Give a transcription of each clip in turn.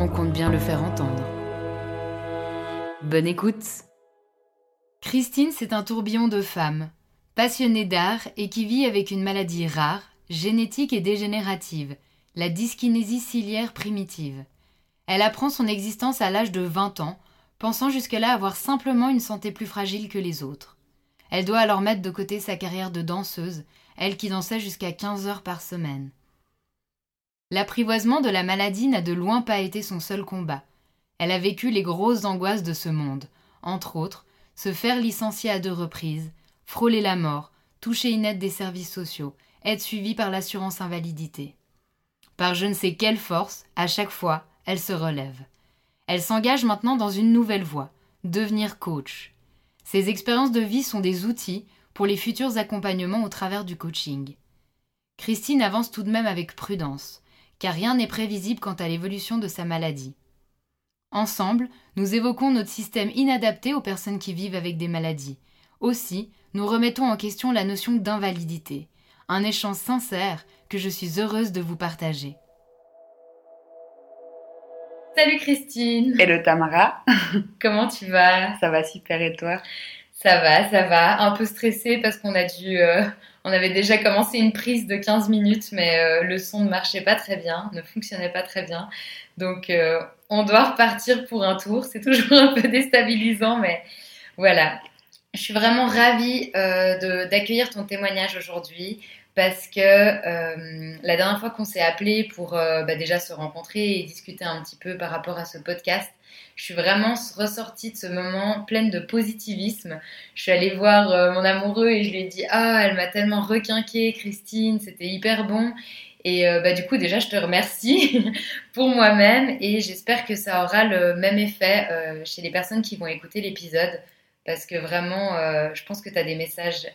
on compte bien le faire entendre. Bonne écoute Christine, c'est un tourbillon de femme, passionnée d'art et qui vit avec une maladie rare, génétique et dégénérative, la dyskinésie ciliaire primitive. Elle apprend son existence à l'âge de 20 ans, pensant jusque-là avoir simplement une santé plus fragile que les autres. Elle doit alors mettre de côté sa carrière de danseuse, elle qui dansait jusqu'à 15 heures par semaine. L'apprivoisement de la maladie n'a de loin pas été son seul combat. Elle a vécu les grosses angoisses de ce monde, entre autres, se faire licencier à deux reprises, frôler la mort, toucher une aide des services sociaux, être suivie par l'assurance invalidité. Par je ne sais quelle force, à chaque fois, elle se relève. Elle s'engage maintenant dans une nouvelle voie, devenir coach. Ces expériences de vie sont des outils pour les futurs accompagnements au travers du coaching. Christine avance tout de même avec prudence car rien n'est prévisible quant à l'évolution de sa maladie. Ensemble, nous évoquons notre système inadapté aux personnes qui vivent avec des maladies. Aussi, nous remettons en question la notion d'invalidité, un échange sincère que je suis heureuse de vous partager. Salut Christine Hello Tamara Comment tu vas? Ça va super et toi? Ça va, ça va. Un peu stressée parce qu'on a dû euh, on avait déjà commencé une prise de 15 minutes, mais euh, le son ne marchait pas très bien, ne fonctionnait pas très bien. Donc, euh, on doit repartir pour un tour. C'est toujours un peu déstabilisant, mais voilà. Je suis vraiment ravie euh, d'accueillir ton témoignage aujourd'hui parce que la dernière fois qu'on s'est appelé pour bah, déjà se rencontrer et discuter un petit peu par rapport à ce podcast, je suis vraiment ressortie de ce moment pleine de positivisme. Je suis allée voir euh, mon amoureux et je lui ai dit Ah, elle m'a tellement requinqué, Christine, c'était hyper bon. Et euh, bah, du coup, déjà, je te remercie pour moi-même et j'espère que ça aura le même effet euh, chez les personnes qui vont écouter l'épisode parce que vraiment, je pense que tu as des messages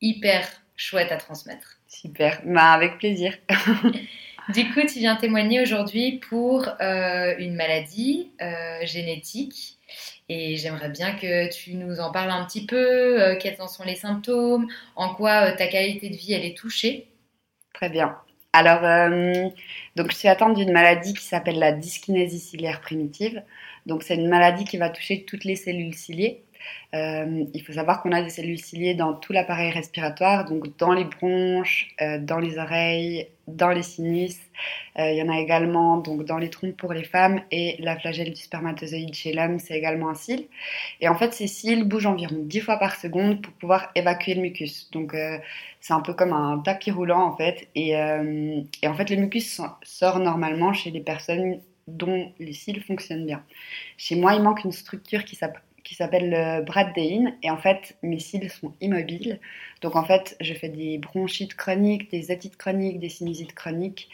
hyper chouettes à transmettre. Super, bah, avec plaisir. Du coup, tu viens témoigner aujourd'hui pour euh, une maladie euh, génétique. Et j'aimerais bien que tu nous en parles un petit peu, euh, quels en sont les symptômes, en quoi ta qualité de vie elle est touchée. Très bien. Alors, donc je suis atteinte d'une maladie qui s'appelle la dyskinésie ciliaire primitive. Donc c'est une maladie qui va toucher toutes les cellules ciliées. Euh, il faut savoir qu'on a des cellules ciliées dans tout l'appareil respiratoire, donc dans les bronches, euh, dans les oreilles, dans les sinus. Euh, il y en a également donc dans les trompes pour les femmes et la flagelle du spermatozoïde chez l'homme, c'est également un cil. Et en fait, ces cils bougent environ 10 fois par seconde pour pouvoir évacuer le mucus. Donc c'est un peu comme un tapis roulant en fait. Et, et en fait, le mucus sort normalement chez les personnes dont les cils fonctionnent bien. Chez moi, il manque une structure qui s'appelle qui s'appelle le bradéine. Et en fait, mes cils sont immobiles. Donc en fait, je fais des bronchites chroniques, des otites chroniques, des sinusites chroniques.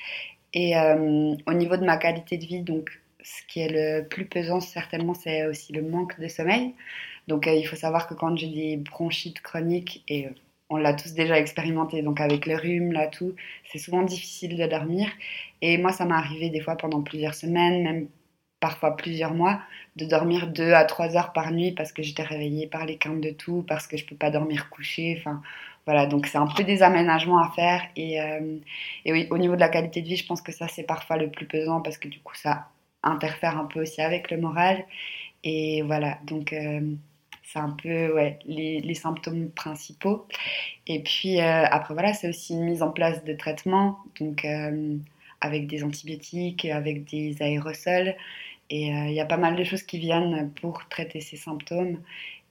Et euh, au niveau de ma qualité de vie, donc ce qui est le plus pesant certainement, c'est aussi le manque de sommeil. Donc euh, il faut savoir que quand j'ai des bronchites chroniques, et euh, on l'a tous déjà expérimenté, donc avec le rhume, là tout, c'est souvent difficile de dormir. Et moi, ça m'est arrivé des fois pendant plusieurs semaines, même parfois plusieurs mois, de dormir deux à trois heures par nuit parce que j'étais réveillée par les quintes de tout, parce que je peux pas dormir couchée. Enfin, voilà, donc c'est un peu des aménagements à faire. Et, euh, et, oui, au niveau de la qualité de vie, je pense que ça, c'est parfois le plus pesant parce que du coup, ça interfère un peu aussi avec le moral. Et voilà, donc euh, c'est un peu ouais, les, les, symptômes principaux. Et puis euh, après, voilà, c'est aussi une mise en place de traitements, donc avec des antibiotiques, avec des aérosols. Et il y a pas mal de choses qui viennent pour traiter ces symptômes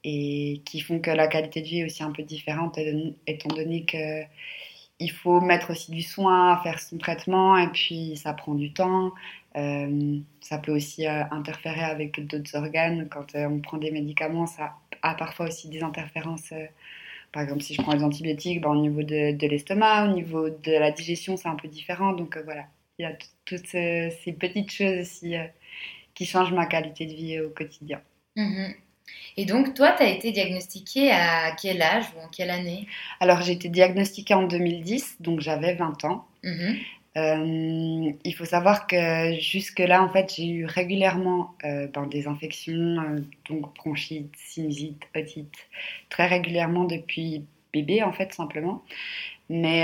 et qui font que la qualité de vie est aussi un peu différente étant donné que il faut mettre aussi du soin faire son traitement et puis ça prend du temps. Euh, ça peut aussi euh, interférer avec d'autres organes. Quand euh, on prend des médicaments, ça a parfois aussi des interférences. par exemple, si je prends les antibiotiques, ben, au niveau de l'estomac, au niveau de la digestion, c'est un peu différent. Donc voilà, il y a toutes ces petites choses aussi qui changent ma qualité de vie au quotidien. Mmh et donc, toi, tu as été diagnostiquée à quel âge ou en quelle année? Alors, j'ai été diagnostiquée en 2010, donc j'avais 20 ans. Mhm. Euh, il faut savoir que jusque-là, en fait, j'ai eu régulièrement euh, ben, des infections, euh, donc bronchite, sinusite, otite, très régulièrement depuis bébé, en fait, simplement. Mais,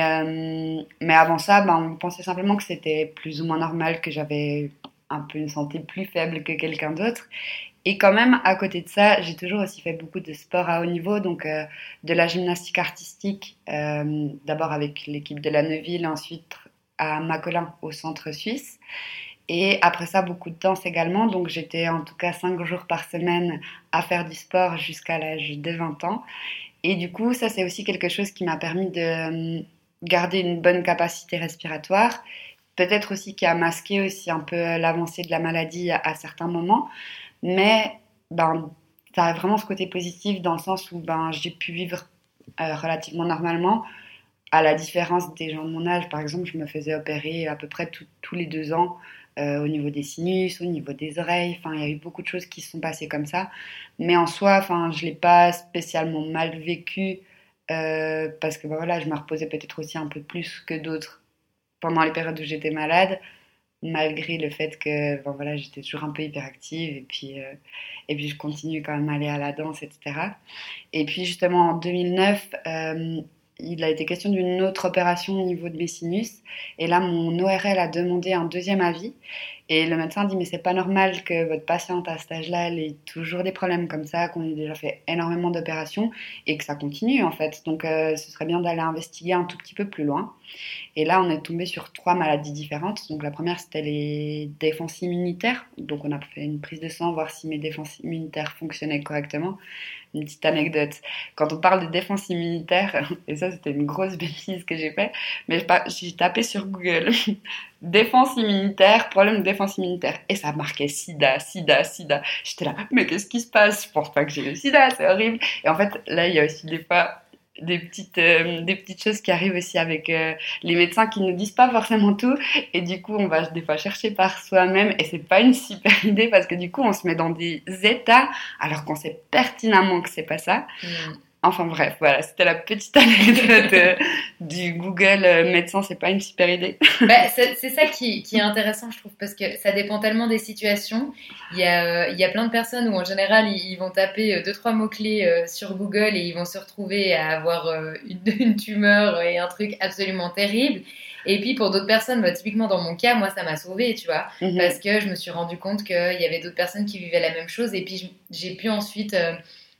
mais avant ça, ben, on pensait simplement que c'était plus ou moins normal, que j'avais un peu une santé plus faible que quelqu'un d'autre. Et quand même, à côté de ça, j'ai toujours aussi fait beaucoup de sport à haut niveau, donc euh, de la gymnastique artistique, euh, d'abord avec l'équipe de la Neuville, ensuite à Macolin au centre suisse. Et après ça, beaucoup de danse également. Donc j'étais en tout cas 5 jours par semaine à faire du sport jusqu'à l'âge de 20 ans. Et du coup, ça c'est aussi quelque chose qui m'a permis de euh, garder une bonne capacité respiratoire. Peut-être aussi qui a masqué aussi un peu l'avancée de la maladie à certains moments. Mais ben, ça a vraiment ce côté positif dans le sens où ben, j'ai pu vivre euh, relativement normalement. À la différence des gens de mon âge, par exemple, je me faisais opérer à peu près tous les deux ans euh, au niveau des sinus, au niveau des oreilles. Enfin, il y a eu beaucoup de choses qui se sont passées comme ça. Mais en soi, enfin, je ne l'ai pas spécialement mal vécu euh, parce que ben, voilà, je me reposais peut-être aussi un peu plus que d'autres pendant les périodes où j'étais malade malgré le fait que bon, voilà, j'étais toujours un peu hyperactive et puis, euh, et puis je continue quand même à aller à la danse, etc. Et puis justement en 2009, euh, il a été question d'une autre opération au niveau de mes sinus et là mon ORL a demandé un deuxième avis et le médecin dit mais c'est pas normal que votre patiente à cet âge-là ait toujours des problèmes comme ça, qu'on ait déjà fait énormément d'opérations et que ça continue en fait. Donc euh, ce serait bien d'aller investiguer un tout petit peu plus loin. Et là on est tombé sur trois maladies différentes. Donc la première c'était les défenses immunitaires. Donc on a fait une prise de sang voir si mes défenses immunitaires fonctionnaient correctement une petite anecdote. Quand on parle de défense immunitaire, et ça c'était une grosse bêtise que j'ai fait, mais j'ai tapé sur Google défense immunitaire, problème de défense immunitaire, et ça marquait sida, sida, sida. J'étais là, mais qu'est-ce qui se passe? Je pense pas que j'ai le sida, c'est horrible. Et en fait, là, il y a aussi des fois des petites, euh, des petites choses qui arrivent aussi avec euh, les médecins qui ne disent pas forcément tout. Et du coup, on va des fois chercher par soi-même. Et c'est pas une super idée parce que du coup, on se met dans des états alors qu'on sait pertinemment que c'est pas ça. Mm. Enfin bref, voilà, c'était la petite anecdote euh, du Google euh, médecin, c'est pas une super idée. Bah, c'est ça qui, qui, est intéressant, je trouve, parce que ça dépend tellement des situations. Il y a, euh, il y a plein de personnes où en général ils, vont taper deux trois mots clés sur Google et ils vont se retrouver à avoir une, une tumeur et un truc absolument terrible. Et puis pour d'autres personnes, bah, typiquement dans mon cas, moi ça m'a sauvée, tu vois, mhm. parce que je me suis rendu compte qu'il y avait d'autres personnes qui vivaient la même chose et puis j'ai pu ensuite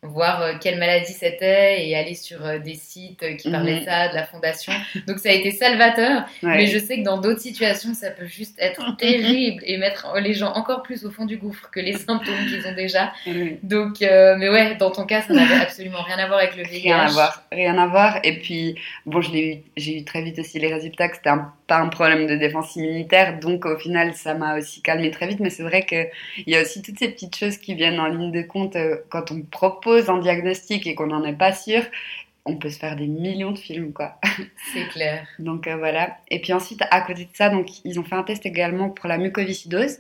voir euh, quelle maladie c'était et aller sur euh, des sites euh, qui parlaient mhm. ça, de la fondation. Donc ça a été salvateur, mais je sais que dans d'autres situations, ça peut juste être terrible et mettre les gens encore plus au fond du gouffre que les symptômes qu'ils ont déjà. Donc, mais ouais, dans ton cas, ça n'avait absolument rien à voir avec le VIH. Rien à voir, rien à voir. Et puis, bon, j'ai eu, eu très vite aussi les résultats que c'était pas un problème de défense immunitaire, donc au final, ça m'a aussi calmé très vite. Mais c'est vrai qu'il y a aussi toutes ces petites choses qui viennent en ligne de compte quand on propose un diagnostic et qu'on n'en est pas sûr, on peut se faire des millions de films, quoi. C'est clair. donc euh, voilà. Et puis ensuite, à côté de ça, donc ils ont fait un test également pour la mucoviscidose.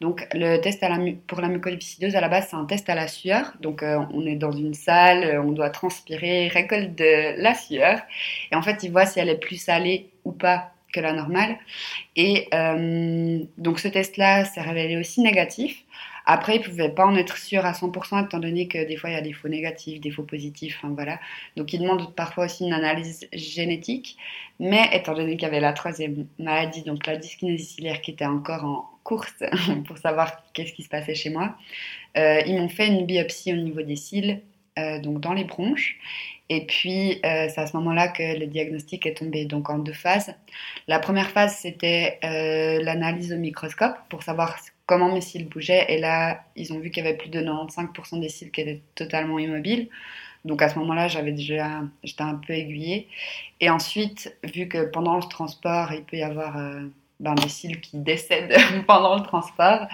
Donc le test à la pour la mucoviscidose à la base, c'est un test à la sueur. Donc euh, on est dans une salle, euh, on doit transpirer, récolte de la sueur, et en fait ils voient si elle est plus salée ou pas que la normale. Et donc ce test-là s'est révélé aussi négatif. Après, ils ne pouvaient pas en être sûrs à 100% étant donné que des fois il y a des faux négatifs, des faux positifs, enfin voilà. Donc ils demandent parfois aussi une analyse génétique. Mais étant donné qu'il y avait la troisième maladie, donc la dyskinésie ciliaire qui était encore en course pour savoir qu'est-ce qui se passait chez moi, euh, ils m'ont fait une biopsie au niveau des cils, euh, donc dans les bronches. Et puis, euh, c'est à ce moment-là que le diagnostic est tombé donc en deux phases. La première phase, c'était l'analyse au microscope pour savoir comment mes cils bougeaient. Et là, ils ont vu qu'il y avait plus de 95% des cils qui étaient totalement immobiles. Donc à ce moment-là, j'avais déjà, j'étais un peu aiguillée. Et ensuite, vu que pendant le transport, il peut y avoir euh, ben, des cils qui décèdent pendant le transport,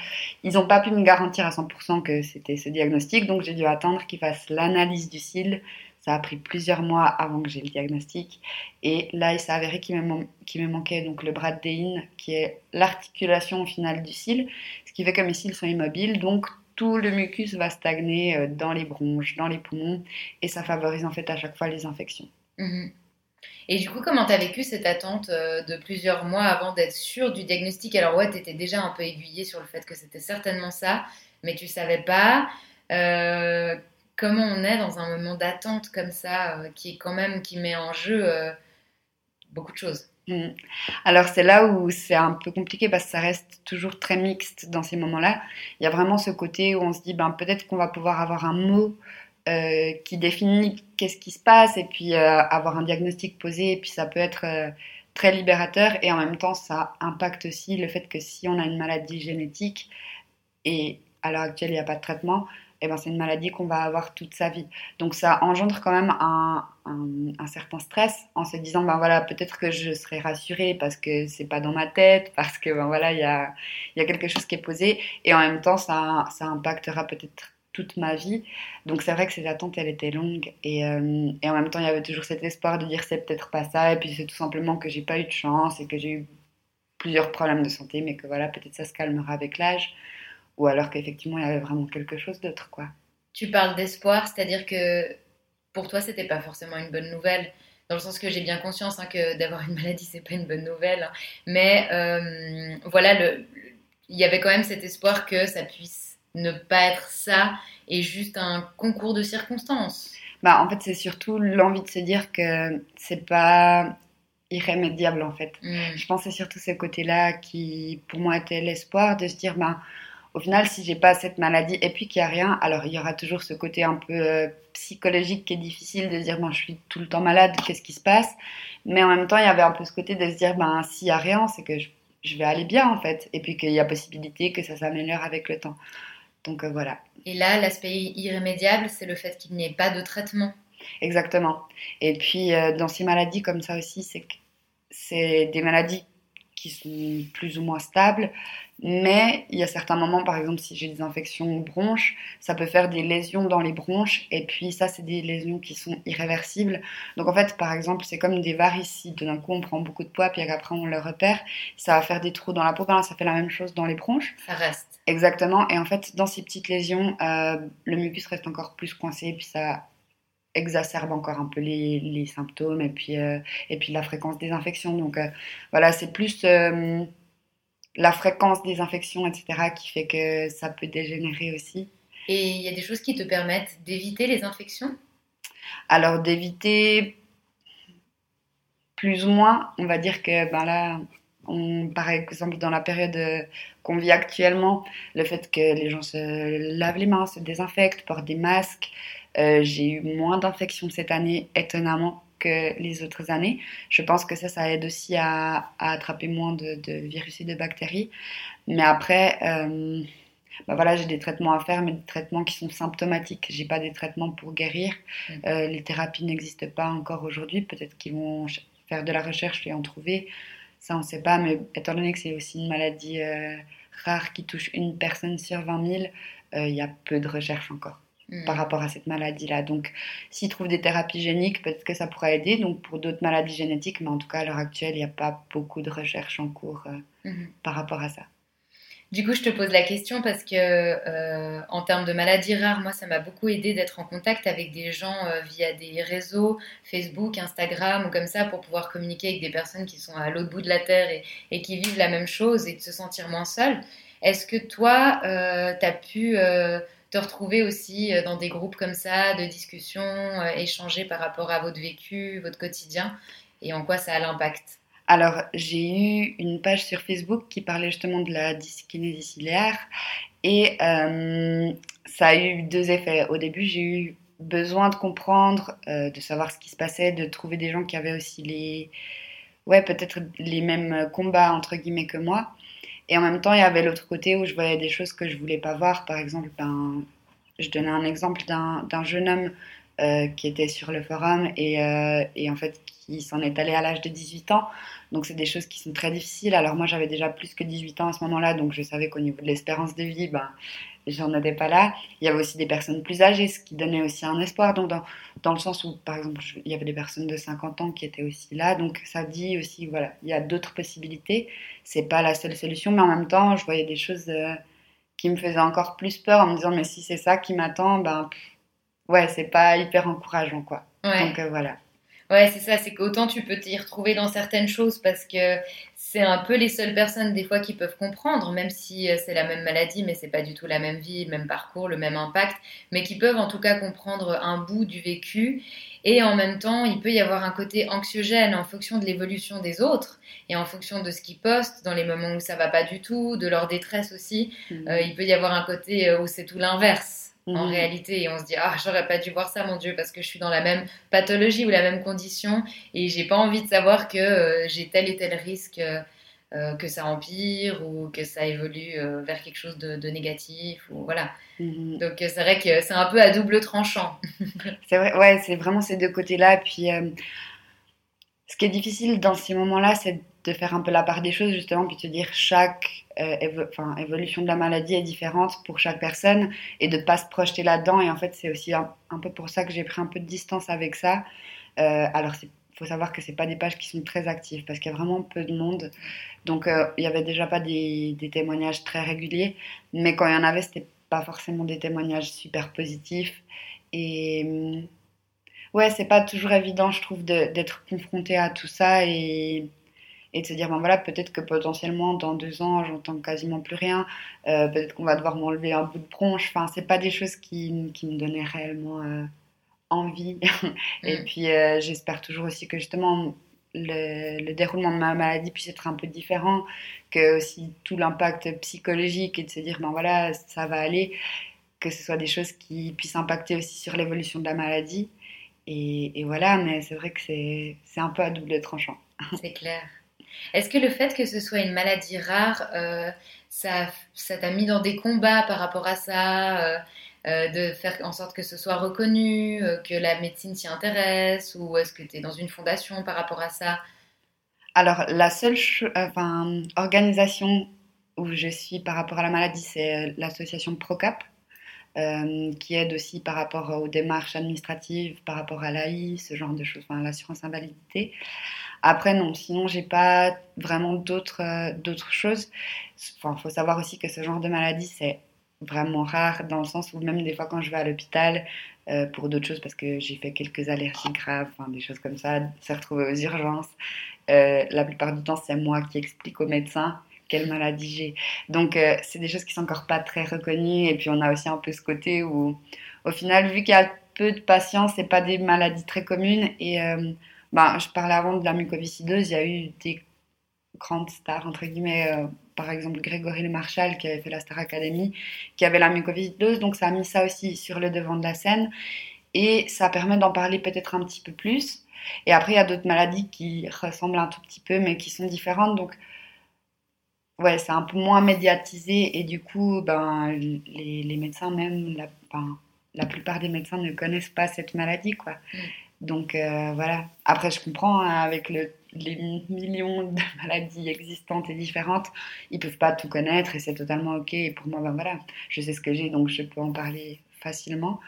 ils n'ont pas pu me garantir à 100% que c'était ce diagnostic. Donc j'ai dû attendre qu'ils fassent l'analyse du cil ça a pris plusieurs mois avant que j'ai le diagnostic. Et là, il s'est avéré qu'il me, manquait donc le bras de qui est l'articulation finale du cil, ce qui fait que mes cils sont immobiles. Donc, tout le mucus va stagner euh, dans les bronches, dans les poumons, et ça favorise en fait à chaque fois les infections. Mhm. Et du coup, comment tu as vécu cette attente euh, de plusieurs mois avant d'être sûr du diagnostic? Alors ouais, tu étais déjà un peu aiguillée sur le fait que c'était certainement ça, mais tu savais pas. Euh, comment on est dans un moment d'attente comme ça, euh, qui quand même qui met en jeu euh, beaucoup de choses. Mm. Alors c'est là où c'est un peu compliqué parce que ça reste toujours très mixte dans ces moments-là. Il y a vraiment ce côté où on se dit ben peut-être qu'on va pouvoir avoir un mot euh, qui définit qu'est-ce qui se passe et puis avoir un diagnostic posé et puis ça peut être très libérateur et en même temps ça impacte aussi le fait que si on a une maladie génétique et à l'heure actuelle il n'y a pas de traitement, eh ben, c'est une maladie qu'on va avoir toute sa vie. Donc ça engendre quand même un, certain stress en se disant ben voilà peut-être que je serai rassurée parce que c'est pas dans ma tête parce que ben voilà il y a, y a quelque chose qui est posé et en même temps ça, ça impactera peut-être toute ma vie. Donc c'est vrai que ces attentes elles étaient longues et, euh, et en même temps il y avait toujours cet espoir de dire c'est peut-être pas ça et puis c'est tout simplement que j'ai pas eu de chance et que j'ai eu plusieurs problèmes de santé mais que voilà peut-être ça se calmera avec l'âge ou alors qu'effectivement il y avait vraiment quelque chose d'autre quoi. Tu parles d'espoir, c'est-à-dire que pour toi c'était pas forcément une bonne nouvelle dans le sens que j'ai bien conscience hein, que d'avoir une maladie c'est pas une bonne nouvelle, hein. mais euh, voilà le, il y avait quand même cet espoir que ça puisse ne pas être ça et juste un concours de circonstances. Bah en fait c'est surtout l'envie de se dire que c'est pas irrémédiable en fait. Hmm. Je pense c'est surtout ce côté-là qui pour moi était l'espoir de se dire bah au final, si j'ai pas cette maladie et puis qu'il n'y a rien, alors il y aura toujours ce côté un peu euh, psychologique qui est difficile de dire, ben, je suis tout le temps malade, qu'est-ce qui se passe? Mais en même temps, il y avait un peu ce côté de se dire, ben, s'il n'y a rien, c'est que je, vais aller bien en fait. Et puis qu'il y a possibilité que ça s'améliore avec le temps. Donc euh, voilà. Et là, l'aspect irrémédiable, c'est le fait qu'il n'y ait pas de traitement. Exactement. Et puis euh, dans ces maladies comme ça aussi, c'est des maladies qui sont plus ou moins stables. Mais il y a certains moments, par exemple, si j'ai des infections aux bronches, ça peut faire des lésions dans les bronches. Et puis ça, c'est des lésions qui sont irréversibles. Donc en fait, par exemple, c'est comme des varices. Si d'un coup on prend beaucoup de poids, puis après on le repère, ça va faire des trous dans la peau. ça fait la même chose dans les bronches. Ça reste. Exactement. Et en fait, dans ces petites lésions, euh, le mucus reste encore plus coincé. Puis ça exacerbe encore un peu les, symptômes et puis, euh, et puis la fréquence des infections. Donc euh, voilà, c'est plus la fréquence des infections, etc., qui fait que ça peut dégénérer aussi. Et il y a des choses qui te permettent d'éviter les infections? Alors d'éviter plus ou moins, on va dire que ben là, on, par exemple dans la période qu'on vit actuellement, le fait que les gens se lavent les mains, se désinfectent, portent des masques, euh, j'ai eu moins d'infections cette année, étonnamment, que les autres années. Je pense que ça, ça aide aussi à, attraper moins de, virus et de bactéries. Mais après, euh, bah voilà, j'ai des traitements à faire, mais des traitements qui sont symptomatiques. J'ai pas des traitements pour guérir. Mm. Euh, les thérapies n'existent pas encore aujourd'hui. Peut-être qu'ils vont faire de la recherche et en trouver. Ça, on ne sait pas. Mais étant donné que c'est aussi une maladie euh, rare qui touche une personne sur 20 000, il y a peu de recherche encore par mm. rapport à cette maladie-là. Donc, s'ils trouvent des thérapies géniques, peut-être que ça pourrait aider. Donc, pour d'autres maladies génétiques, mais en tout cas, à l'heure actuelle, il n'y a pas beaucoup de recherches en cours euh, mm-hmm. par rapport à ça. Du coup, je te pose la question parce que, euh, en termes de maladies rares, moi, ça m'a beaucoup aidé d'être en contact avec des gens euh, via des réseaux, Facebook, Instagram ou comme ça, pour pouvoir communiquer avec des personnes qui sont à l'autre bout de la terre et, qui vivent la même chose et de se sentir moins seul. Est-ce que toi, tu as pu te retrouver aussi dans des groupes comme ça, de discussion, échanger par rapport à votre vécu, votre quotidien, et en quoi ça a l'impact alors, j'ai eu une page sur Facebook qui parlait justement de la dyskinésie ciliaire et euh, ça a eu deux effets. Au début, j'ai eu besoin de comprendre, euh, de savoir ce qui se passait, de trouver des gens qui avaient aussi les, ouais, peut-être les mêmes combats entre guillemets que moi. Et en même temps, il y avait l'autre côté où je voyais des choses que je voulais pas voir. Par exemple, ben, je donnais un exemple d'un jeune homme euh, qui était sur le forum et, et en fait qui s'en est allé à l'âge de 18 ans. Donc c'est des choses qui sont très difficiles. Alors moi j'avais déjà plus que 18 ans à ce moment-là, donc je savais qu'au niveau de l'espérance de vie, ben, j'en étais pas là. Il y avait aussi des personnes plus âgées, ce qui donnait aussi un espoir. Donc dans, dans le sens où, par exemple, il y avait des personnes de 50 ans qui étaient aussi là. Donc ça dit aussi, voilà, il y a d'autres possibilités. C'est pas la seule solution, mais en même temps, je voyais des choses euh, qui me faisaient encore plus peur en me disant, mais si c'est ça qui m'attend, ben ouais, c'est pas hyper encourageant, quoi. Donc euh, voilà. Ouais, c'est ça, c'est qu'autant tu peux t'y retrouver dans certaines choses parce que c'est un peu les seules personnes des fois qui peuvent comprendre, même si euh, c'est la même maladie, mais c'est pas du tout la même vie, le même parcours, le même impact, mais qui peuvent en tout cas comprendre un bout du vécu. Et en même temps, il peut y avoir un côté anxiogène en fonction de l'évolution des autres et en fonction de ce qu'ils postent dans les moments où ça va pas du tout, de leur détresse aussi. Mmh. Euh, il peut y avoir un côté où c'est tout l'inverse en mhm. réalité et on se dit ah j'aurais pas dû voir ça mon dieu parce que je suis dans la même pathologie ou la même condition et j'ai pas envie de savoir que euh, j'ai tel et tel risque euh, euh, que ça empire ou que ça évolue vers quelque chose de, négatif ou voilà mhm. donc c'est vrai que c'est un peu à double tranchant c'est vrai ouais c'est vraiment ces deux côtés là puis ce qui est difficile dans ces moments là c'est de faire un peu la part des choses justement puis de dire chaque euh, évolution de la maladie est différente pour chaque personne et de ne pas se projeter là-dedans. Et en fait c'est aussi un, peu pour ça que j'ai pris un peu de distance avec ça. Euh, alors il faut savoir que c'est pas des pages qui sont très actives parce qu'il y a vraiment peu de monde. Donc euh, il n'y avait déjà pas des, des, témoignages très réguliers mais quand il y en avait c'était pas forcément des témoignages super positifs. Et ouais c'est pas toujours évident je trouve d'être confronté à tout ça et et de se dire ben voilà peut-être que potentiellement dans deux ans j'entends quasiment plus rien. Euh, peut-être qu'on va devoir m'enlever un bout de bronche enfin c'est pas des choses qui, qui me donnaient réellement euh, envie. Et mm. puis euh, j'espère toujours aussi que justement le, le, déroulement de ma maladie puisse être un peu différent que aussi tout l'impact psychologique et de se dire ben voilà ça va aller que ce soit des choses qui puissent impacter aussi sur l'évolution de la maladie. Et, et voilà mais c'est vrai que c'est un peu à double tranchant. C'est clair est-ce que le fait que ce soit une maladie rare, euh, ça t'a mis dans des combats par rapport à ça euh, euh, de faire en sorte que ce soit reconnu, que la médecine s'y intéresse, ou est-ce que tu es dans une fondation par rapport à ça? Alors, la seule organisation où je suis par rapport à la maladie, c'est l'association Procap. qui aide aussi par rapport aux démarches administratives, par rapport à l'AI, ce genre de choses, enfin, l'assurance invalidité. Après, non, sinon, j'ai pas vraiment d'autres euh, d'autres choses. Enfin, faut savoir aussi que ce genre de maladie, c'est vraiment rare dans le sens où même des fois quand je vais à l'hôpital euh, pour d'autres choses parce que j'ai fait quelques allergies graves, des choses comme ça, se retrouver aux urgences. Euh, la plupart du temps, c'est moi qui explique au médecin quelle maladie j'ai. Donc, c'est des choses qui sont encore pas très reconnues. Et puis, on a aussi un peu ce côté où, au final, vu qu'il y a peu de patients, c'est pas des maladies très communes et bah, je parlais avant de la mucoviscidose, il y a eu des grandes stars, entre guillemets, euh, par exemple Grégory Le Marchal qui avait fait la Star Academy, qui avait la mucoviscidose, donc ça a mis ça aussi sur le devant de la scène et ça permet d'en parler peut-être un petit peu plus. Et après, il y a d'autres maladies qui ressemblent un tout petit peu, mais qui sont différentes, donc ouais, c'est un peu moins médiatisé et du coup, ben, les, médecins même, la, la plupart des médecins ne connaissent pas cette maladie, quoi. Mm. Donc euh, voilà. Après, je comprends, hein, avec les millions de maladies existantes et différentes, ils peuvent pas tout connaître et c'est totalement ok. Et pour moi, ben voilà, je sais ce que j'ai, donc je peux en parler facilement.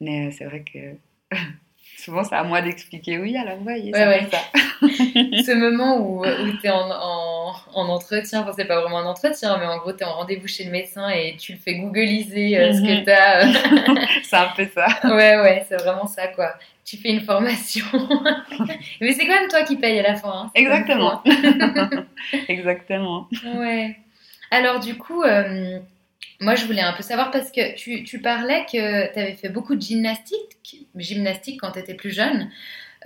Mais c'est vrai que souvent, c'est à moi d'expliquer oui, alors voyez, ça. ce moment où, où tu es en, en entretien, enfin c'est pas vraiment un entretien, mais en gros tu es en rendez-vous chez le médecin et tu le fais googliser euh, ce que Mhm. tu as. c'est un peu ça. ouais, ouais, c'est vraiment ça quoi. Tu fais une formation. mais c'est quand même toi qui payes à la fin. hein. Exactement. Exactement. Ouais. Alors du coup, euh, moi je voulais un peu savoir parce que tu, tu parlais que tu avais fait beaucoup de gymnastique, gymnastique quand tu étais plus jeune.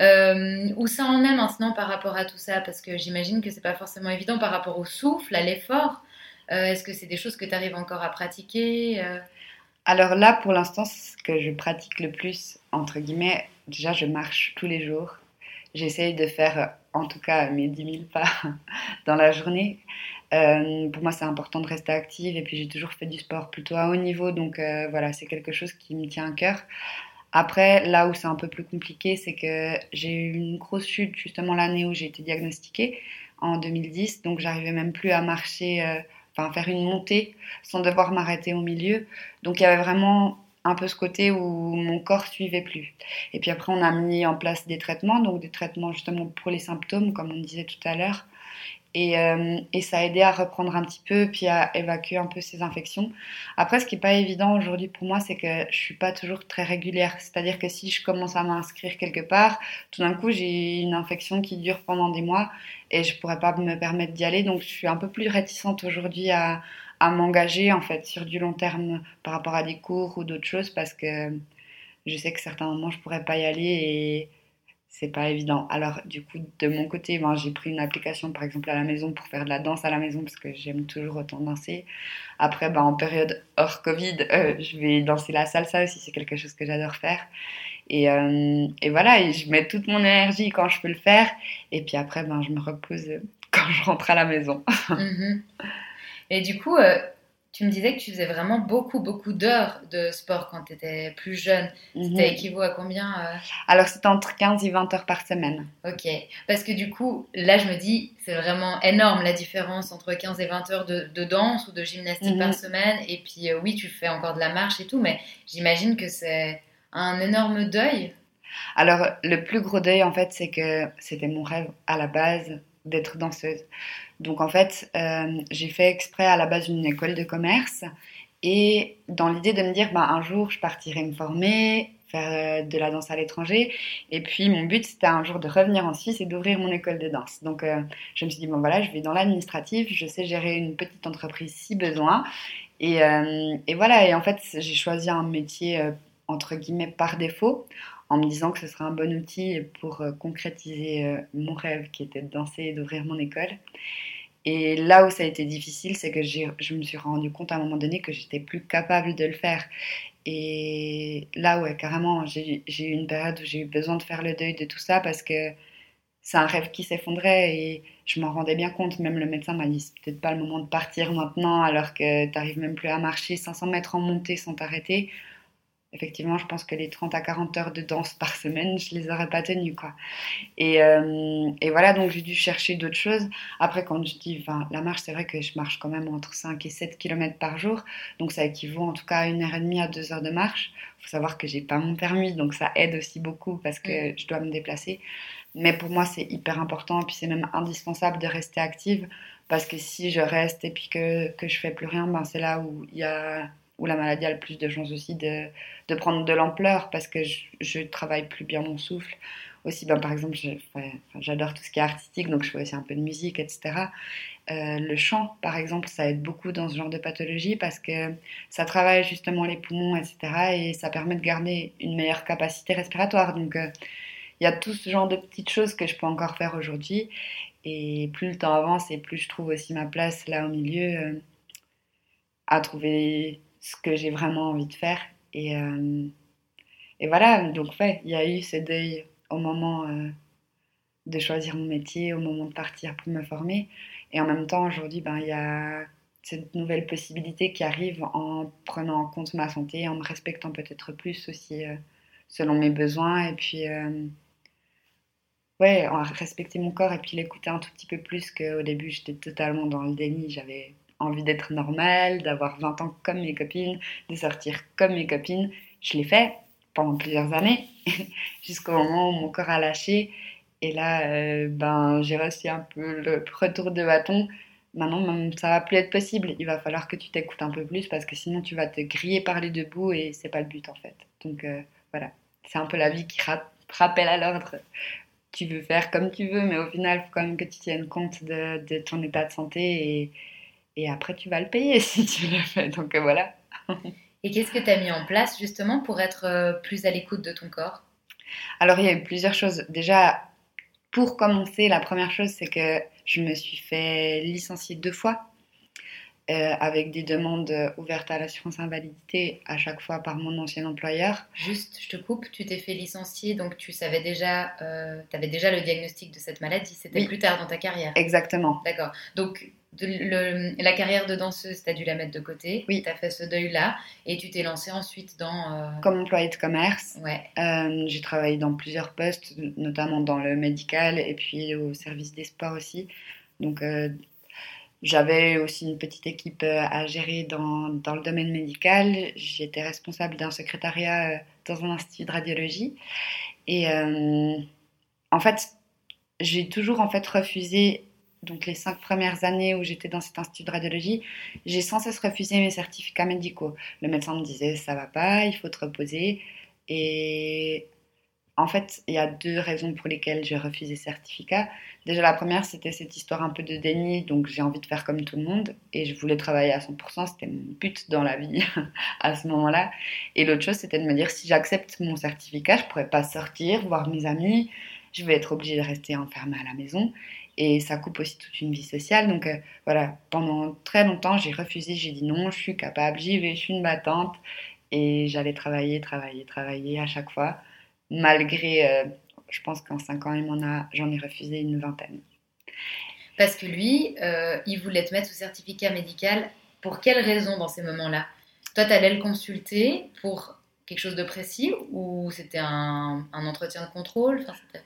Euh, où ça en est maintenant par rapport à tout ça? Parce que j'imagine que c'est pas forcément évident par rapport au souffle, à l'effort. Euh, Est-ce que c'est des choses que tu arrives encore à pratiquer Euh, Alors là, pour l'instant, ce que je pratique le plus, entre guillemets, déjà, je marche tous les jours. J'essaye de faire, en tout cas, mes 10 000 pas dans la journée. Pour moi, c'est important de rester active. Et puis, j'ai toujours fait du sport plutôt à haut niveau. Donc, voilà, c'est quelque chose qui me tient à cœur. Après, là où c'est un peu plus compliqué, c'est que j'ai eu une grosse chute justement l'année où j'ai été diagnostiquée, en 2010. Donc, j'arrivais même plus à marcher, euh, enfin, faire une montée sans devoir m'arrêter au milieu. Donc il y avait vraiment un peu ce côté où mon corps suivait plus. Et puis après, on a mis en place des traitements, donc des traitements justement pour les symptômes, comme on disait tout à l'heure. Et, euh, et ça a aidé à reprendre un petit peu, puis à évacuer un peu ces infections. Après, ce qui n'est pas évident aujourd'hui pour moi, c'est que je suis pas toujours très régulière. C'est-à-dire que si je commence à m'inscrire quelque part, tout d'un coup, j'ai une infection qui dure pendant des mois et je pourrais pas me permettre d'y aller. Donc, je suis un peu plus réticente aujourd'hui à, m'engager en fait sur du long terme par rapport à des cours ou d'autres choses parce que je sais que certains moments je pourrais pas y aller c'est pas évident. Alors du coup de mon côté, ben, j'ai pris une application par exemple à la maison pour faire de la danse à la maison parce que j'aime toujours autant danser. Après ben, en période hors Covid, euh, je vais danser la salsa aussi, c'est quelque chose que j'adore faire. Et, euh, et voilà, et je mets toute mon énergie quand je peux le faire et puis après ben, je me repose quand je rentre à la maison. mhm. Et du coup, euh, tu me disais que tu faisais vraiment beaucoup, beaucoup d'heures de sport quand tu étais plus jeune. Mhm. C'était équivaut à combien euh Alors c'était entre 15 et 20 heures par semaine. Ok. Parce que du coup, là, je me dis, c'est vraiment énorme la différence entre 15 et 20 heures de, de danse ou de gymnastique Mhm. par semaine. Et puis, euh, oui, tu fais encore de la marche et tout, mais j'imagine que c'est un énorme deuil. Alors, le plus gros deuil, en fait, c'est que c'était mon rêve à la base d'être danseuse. Donc, en fait, euh, j'ai fait exprès à la base une école de commerce et dans l'idée de me dire, bah, un jour, je partirai me former, faire euh, de la danse à l'étranger. Et puis, mon but, c'était un jour de revenir en Suisse et d'ouvrir mon école de danse. Donc, euh, je me suis dit, bon, voilà, je vais dans l'administratif, je sais gérer une petite entreprise si besoin. Et, voilà, et en fait, j'ai choisi un métier, entre guillemets, par défaut en me disant que ce serait un bon outil pour euh, concrétiser euh, mon rêve qui était de danser et d'ouvrir mon école. Et là où ça a été difficile, c'est que je me suis rendu compte à un moment donné que j'étais plus capable de le faire. Et là, ouais, carrément, j'ai eu une période où j'ai eu besoin de faire le deuil de tout ça parce que c'est un rêve qui s'effondrait et je m'en rendais bien compte. Même le médecin m'a dit, c'est peut-être pas le moment de partir maintenant alors que tu n'arrives même plus à marcher 500 mètres en montée sans t'arrêter. Effectivement, je pense que les 30 à 40 heures de danse par semaine, je les aurais pas tenues, quoi. Et, euh, et voilà, donc j'ai dû chercher d'autres choses. Après, quand je dis, enfin, la marche, c'est vrai que je marche quand même entre 5 et 7 km par jour. Donc ça équivaut en tout cas à une heure et demie à deux heures de marche. Il faut savoir que j'ai pas mon permis, donc ça aide aussi beaucoup parce que je dois me déplacer. Mais pour moi, c'est hyper important, et puis c'est même indispensable de rester active, parce que si je reste et puis que, que je fais plus rien, ben c'est là où il y a où la maladie a le plus de chances aussi de, prendre de l'ampleur, parce que je, travaille plus bien mon souffle. Aussi, ben, par exemple, j'adore tout ce qui est artistique, donc je fais aussi un peu de musique, etc. Euh, le chant, par exemple, ça aide beaucoup dans ce genre de pathologie parce que ça travaille justement les poumons, etc. Et ça permet de garder une meilleure capacité respiratoire. Donc, euh, il y a tout ce genre de petites choses que je peux encore faire aujourd'hui. Et plus le temps avance et plus je trouve aussi ma place là au milieu euh, à trouver ce que j'ai vraiment envie de faire. Et, euh, et voilà, donc ouais, il y a eu ce deuil au moment euh, de choisir mon métier, au moment de partir pour me former. Et en même temps, aujourd'hui, ben, il y a cette nouvelle possibilité qui arrive en prenant en compte ma santé, en me respectant peut-être plus aussi euh, selon mes besoins. Et puis, ouais, en respecter mon corps et puis l'écouter un tout petit peu plus qu'au début, j'étais totalement dans le déni. J'avais envie d'être normale, d'avoir 20 ans comme mes copines, de sortir comme mes copines. Je l'ai fait pendant plusieurs années, jusqu'au moment où mon corps a lâché. Et là, euh, ben, j'ai reçu un peu le retour de bâton. Maintenant, ça va plus être possible. Il va falloir que tu t'écoutes un peu plus parce que sinon, tu vas te griller par les deux bouts et c'est pas le but en fait. Donc euh, voilà, c'est un peu la vie qui rappelle à l'ordre. Tu veux faire comme tu veux, mais au final, il faut quand même que tu tiennes compte de, ton état de santé et, et, après, tu vas le payer si tu le fais. Donc euh, voilà. et qu'est-ce que tu as mis en place justement pour être plus à l'écoute de ton corps? Alors, il y a eu plusieurs choses. Déjà, pour commencer, la première chose, c'est que je me suis fait licencier deux fois. Euh, avec des demandes ouvertes à l'assurance invalidité à chaque fois par mon ancien employeur. Juste, je te coupe, tu t'es fait licencier, donc tu savais déjà, euh, tu avais déjà le diagnostic de cette maladie, c'était plus tard dans ta carrière. Exactement. D'accord. Donc la carrière de danseuse, tu as dû la mettre de côté. Oui. Tu as fait ce deuil-là et tu t'es lancée ensuite dans. Euh, Comme employée de commerce. Ouais. Euh, j'ai travaillé dans plusieurs postes, notamment dans le médical et puis au service des sports aussi. Donc euh, j'avais aussi une petite équipe à gérer dans, dans le domaine médical. J'étais responsable d'un secrétariat dans un institut de radiologie. Et en fait, j'ai toujours en fait refusé donc les cinq premières années où j'étais dans cet institut de radiologie, j'ai sans cesse refusé mes certificats médicaux. Le médecin me disait ça va pas, il faut te reposer. Et en fait, il y a deux raisons pour lesquelles j'ai refusé ce certificat. Déjà, la première, c'était cette histoire un peu de déni, donc j'ai envie de faire comme tout le monde et je voulais travailler à 100%, c'était mon but dans la vie à ce moment-là. Et l'autre chose, c'était de me dire si j'accepte mon certificat, je pourrais pas sortir, voir mes amis, je vais être obligée de rester enfermée à la maison et ça coupe aussi toute une vie sociale. Donc euh, voilà, pendant très longtemps, j'ai refusé, j'ai dit non, je suis capable, j'y vais, je suis une battante. Et j'allais travailler, travailler, travailler à chaque fois, malgré, euh, je pense qu'en 5 ans, j'en ai refusé une vingtaine. Parce que lui, euh, il voulait te mettre sous certificat médical. Pour quelle raison dans ces moments-là? Toi, tu allais le consulter pour quelque chose de précis ou c'était un, entretien de contrôle?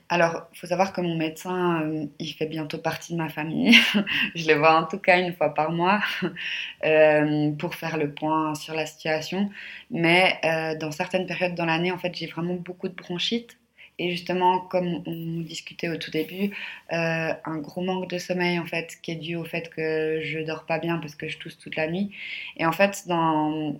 Alors, il faut savoir que mon médecin, euh, il fait bientôt partie de ma famille. je le vois en tout cas une fois par mois euh, pour faire le point sur la situation. Mais euh, dans certaines périodes dans l'année, en fait, j'ai vraiment beaucoup de bronchites. Et justement, comme on discutait au tout début, un gros manque de sommeil en fait, qui est dû au fait que je dors pas bien parce que je tousse toute la nuit. Et en fait, dans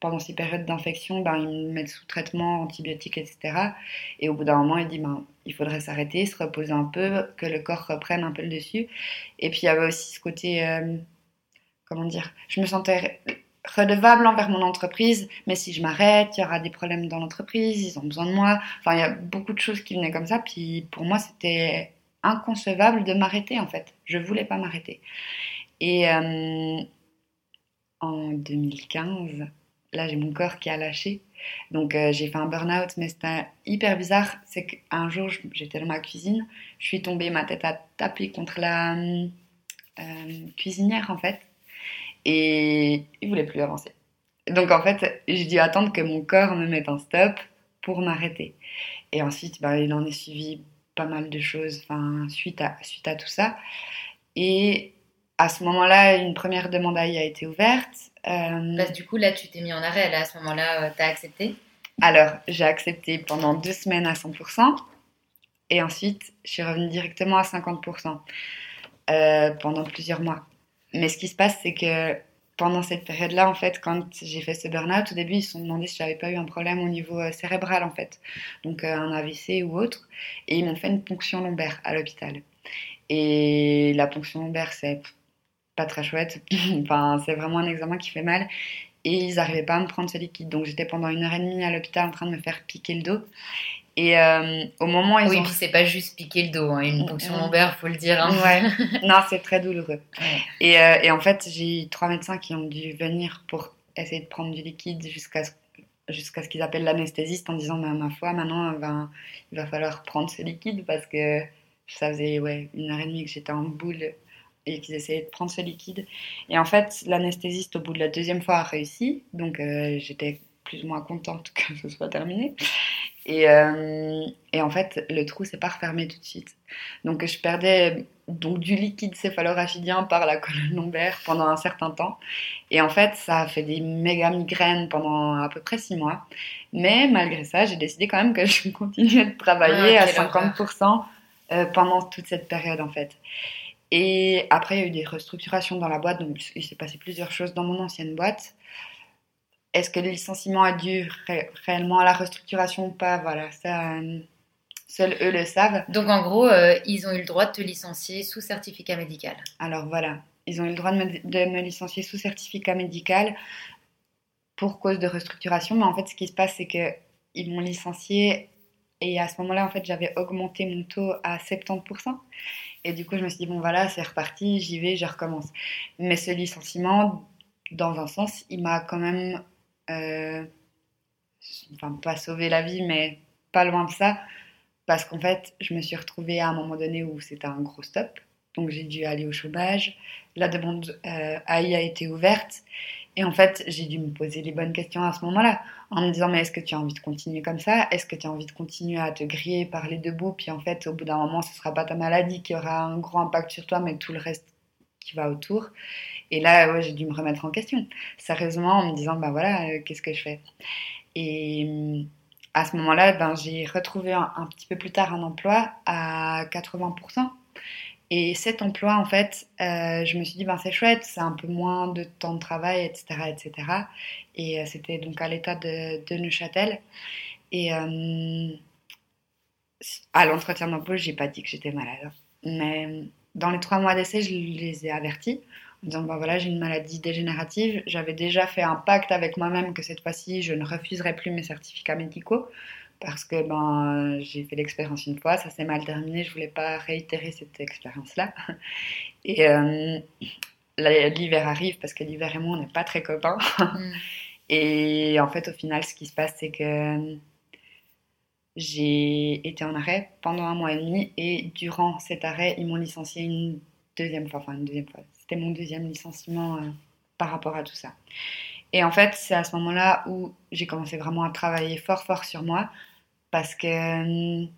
pendant ces périodes d'infection, ben, ils me mettent sous traitement, antibiotiques, etc. Et au bout d'un moment, il dit ben, il faudrait s'arrêter, se reposer un peu, que le corps reprenne un peu le dessus. Et puis il y avait aussi ce côté, euh, comment dire, je me sentais redevable envers mon entreprise, mais si je m'arrête, il y aura des problèmes dans l'entreprise, ils ont besoin de moi. Enfin, il y a beaucoup de choses qui venaient comme ça. Puis pour moi, c'était inconcevable de m'arrêter en fait. Je voulais pas m'arrêter. Et euh, en 2015, là j'ai mon corps qui a lâché. Donc euh, j'ai fait un burn-out, mais c'était hyper bizarre. C'est qu'un jour j'étais dans ma cuisine, je suis tombée, ma tête a tapé contre la euh, cuisinière en fait, et il voulait plus avancer. Donc en fait j'ai dû attendre que mon corps me mette un stop pour m'arrêter. Et ensuite ben, il en est suivi pas mal de choses, suite à suite à tout ça. Et à ce moment-là, une première demande AI a été ouverte. Euh, Parce du coup, là, tu t'es mis en arrêt. Là, à ce moment-là, euh, tu as accepté? Alors, j'ai accepté pendant deux semaines à 100%. Et ensuite, je suis revenue directement à 50% euh, pendant plusieurs mois. Mais ce qui se passe, c'est que pendant cette période-là, en fait, quand j'ai fait ce burn-out, au début, ils se sont demandé si j'avais pas eu un problème au niveau cérébral, en fait. Donc, un AVC ou autre. Et ils m'ont fait une ponction lombaire à l'hôpital. Et la ponction lombaire, c'est pas très chouette. enfin, c'est vraiment un examen qui fait mal. Et ils n'arrivaient pas à me prendre ce liquide. Donc j'étais pendant une heure et demie à l'hôpital en train de me faire piquer le dos. Et euh, au moment où ils oui, ont... puis c'est pas juste piquer le dos, hein. une ponction lombaire, faut le dire. Hein. Ouais. non, c'est très douloureux. Et, euh, et, en fait, j'ai trois médecins qui ont dû venir pour essayer de prendre du liquide jusqu'à ce, jusqu'à ce qu'ils appellent l'anesthésiste en disant bah, ma foi, maintenant, ben, il va falloir prendre ce liquide parce que ça faisait ouais, une heure et demie que j'étais en boule et qu'ils essayaient de prendre ce liquide. Et en fait, l'anesthésiste, au bout de la deuxième fois, a réussi. Donc, euh, j'étais plus ou moins contente que ce soit terminé. Et, euh, et en fait, le trou s'est pas refermé tout de suite. Donc, je perdais donc du liquide céphalorachidien par la colonne lombaire pendant un certain temps. Et en fait, ça a fait des méga migraines pendant à peu près six mois. Mais malgré ça, j'ai décidé quand même que je continuais de travailler ah, à 50% euh, pendant toute cette période en fait. Et après, il y a eu des restructurations dans la boîte, donc il s'est passé plusieurs choses dans mon ancienne boîte. Est-ce que le licenciement a dû réellement à la restructuration ou pas? Voilà, ça, seuls eux le savent. Donc en gros, euh, ils ont eu le droit de te licencier sous certificat médical. Alors voilà, ils ont eu le droit de me, de me licencier sous certificat médical pour cause de restructuration. Mais en fait, ce qui se passe, c'est qu'ils m'ont licencié et à ce moment-là, en fait, j'avais augmenté mon taux à 70%. Et du coup, je me suis dit, bon, voilà, c'est reparti, j'y vais, je recommence. Mais ce licenciement, dans un sens, il m'a quand même, euh, enfin, pas sauvé la vie, mais pas loin de ça. Parce qu'en fait, je me suis retrouvée à un moment donné où c'était un gros stop. Donc, j'ai dû aller au chômage. La demande euh, AI a été ouverte. Et en fait, j'ai dû me poser les bonnes questions à ce moment-là, en me disant, mais est-ce que tu as envie de continuer comme ça? Est-ce que tu as envie de continuer à te griller par les deux bouts Puis en fait, au bout d'un moment, ce ne sera pas ta maladie qui aura un gros impact sur toi, mais tout le reste qui va autour. Et là, j'ai dû me remettre en question, sérieusement, en me disant, ben voilà, euh, qu'est-ce que je fais? Et hum, à ce moment-là, ben, j'ai retrouvé un, petit peu plus tard un emploi à 80%. Et cet emploi, en fait, euh, je me suis dit, ben, c'est chouette, c'est un peu moins de temps de travail, etc. etc. Et euh, c'était donc à l'état de, Neuchâtel. Et euh, à l'entretien d'embauche, j'ai pas dit que j'étais malade. Mais dans les trois mois d'essai, je les ai avertis en disant, ben voilà, j'ai une maladie dégénérative. J'avais déjà fait un pacte avec moi-même que cette fois-ci, je ne refuserai plus mes certificats médicaux parce que ben, j'ai fait l'expérience une fois, ça s'est mal terminé, je voulais pas réitérer cette expérience-là. Et euh, l'hiver arrive, parce que l'hiver et moi, on n'est pas très copains. Mm. Et en fait, au final, ce qui se passe, c'est que j'ai été en arrêt pendant un mois et demi, et durant cet arrêt, ils m'ont licencié une deuxième fois, enfin une deuxième fois. C'était mon deuxième licenciement euh, par rapport à tout ça. Et en fait, c'est à ce moment-là où j'ai commencé vraiment à travailler fort, fort sur moi, parce que hum,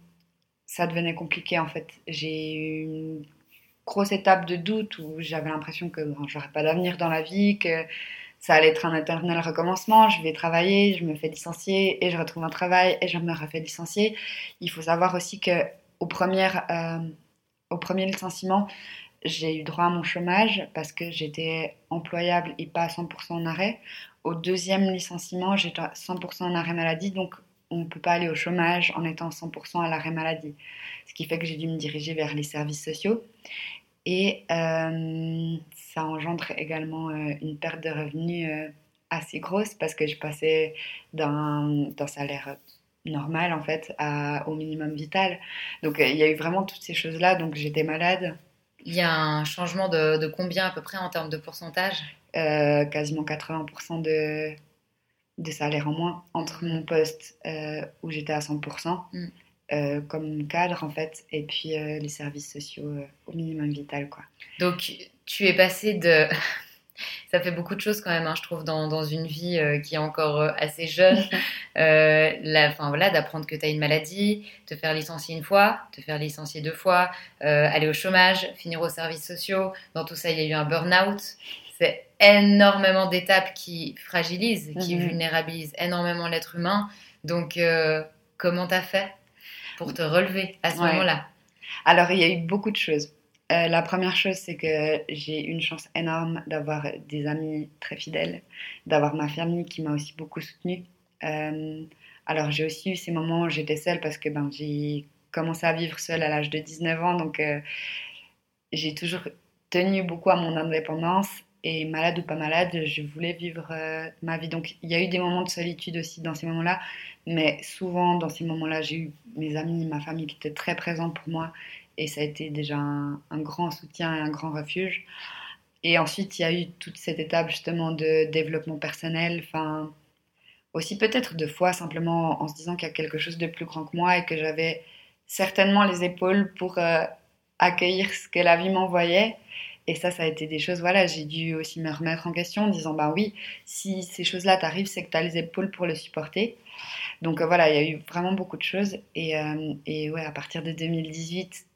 ça devenait compliqué en fait. J'ai eu une grosse étape de doute où j'avais l'impression que bon, j'aurais pas d'avenir dans la vie, que ça allait être un éternel recommencement. Je vais travailler, je me fais licencier et je retrouve un travail et je me refais licencier. Il faut savoir aussi que au premier, euh, au premier licenciement, j'ai eu droit à mon chômage parce que j'étais employable et pas à 100% en arrêt. Au deuxième licenciement, j'étais à 100% en arrêt maladie, donc on ne peut pas aller au chômage en étant 100% à l'arrêt maladie. Ce qui fait que j'ai dû me diriger vers les services sociaux. Et euh, ça engendre également euh, une perte de revenus euh, assez grosse parce que je passais d'un salaire normal en fait à, au minimum vital. Donc il y a eu vraiment toutes ces choses-là. Donc j'étais malade. Il y a un changement de, de, combien à peu près en termes de pourcentage? Quasiment 80% de, de salaire en moins entre mon poste euh, où j'étais à 100%, mm. euh, comme cadre en fait, et puis euh, les services sociaux au minimum vital. Quoi. Donc tu es passé de... Ça fait beaucoup de choses quand même, hein, je trouve, dans, dans, une vie qui est encore assez jeune. la, voilà, d'apprendre que tu as une maladie, te faire licencier une fois, te faire licencier deux fois, aller au chômage, finir aux services sociaux. Dans tout ça, il y a eu un burn-out c'est énormément d'étapes qui fragilisent, qui mhm. vulnérabilisent énormément l'être humain. Donc, euh, comment t'as fait pour te relever à ce moment-là? Alors, il y a eu beaucoup de choses. Euh, la première chose, c'est que j'ai une chance énorme d'avoir des amis très fidèles, d'avoir ma famille qui m'a aussi beaucoup soutenue. Euh, alors, j'ai aussi eu ces moments où j'étais seule parce que ben, j'ai commencé à vivre seule à l'âge de 19 ans. Donc, j'ai toujours tenu beaucoup à mon indépendance et malade ou pas malade, je voulais vivre euh, ma vie. Donc il y a eu des moments de solitude aussi dans ces moments-là, mais souvent dans ces moments-là, j'ai eu mes amis, ma famille qui étaient très présents pour moi et ça a été déjà un, grand soutien et un grand refuge. Et ensuite, il y a eu toute cette étape justement de développement personnel, enfin aussi peut-être de foi simplement en se disant qu'il y a quelque chose de plus grand que moi et que j'avais certainement les épaules pour euh, accueillir ce que la vie m'envoyait et ça, ça a été des choses, voilà, j'ai dû aussi me remettre en question en disant, bah oui, si ces choses-là t'arrivent, c'est que tu as les épaules pour le supporter. Donc euh, voilà, il y a eu vraiment beaucoup de choses. Et, euh, ouais, à partir de 2018,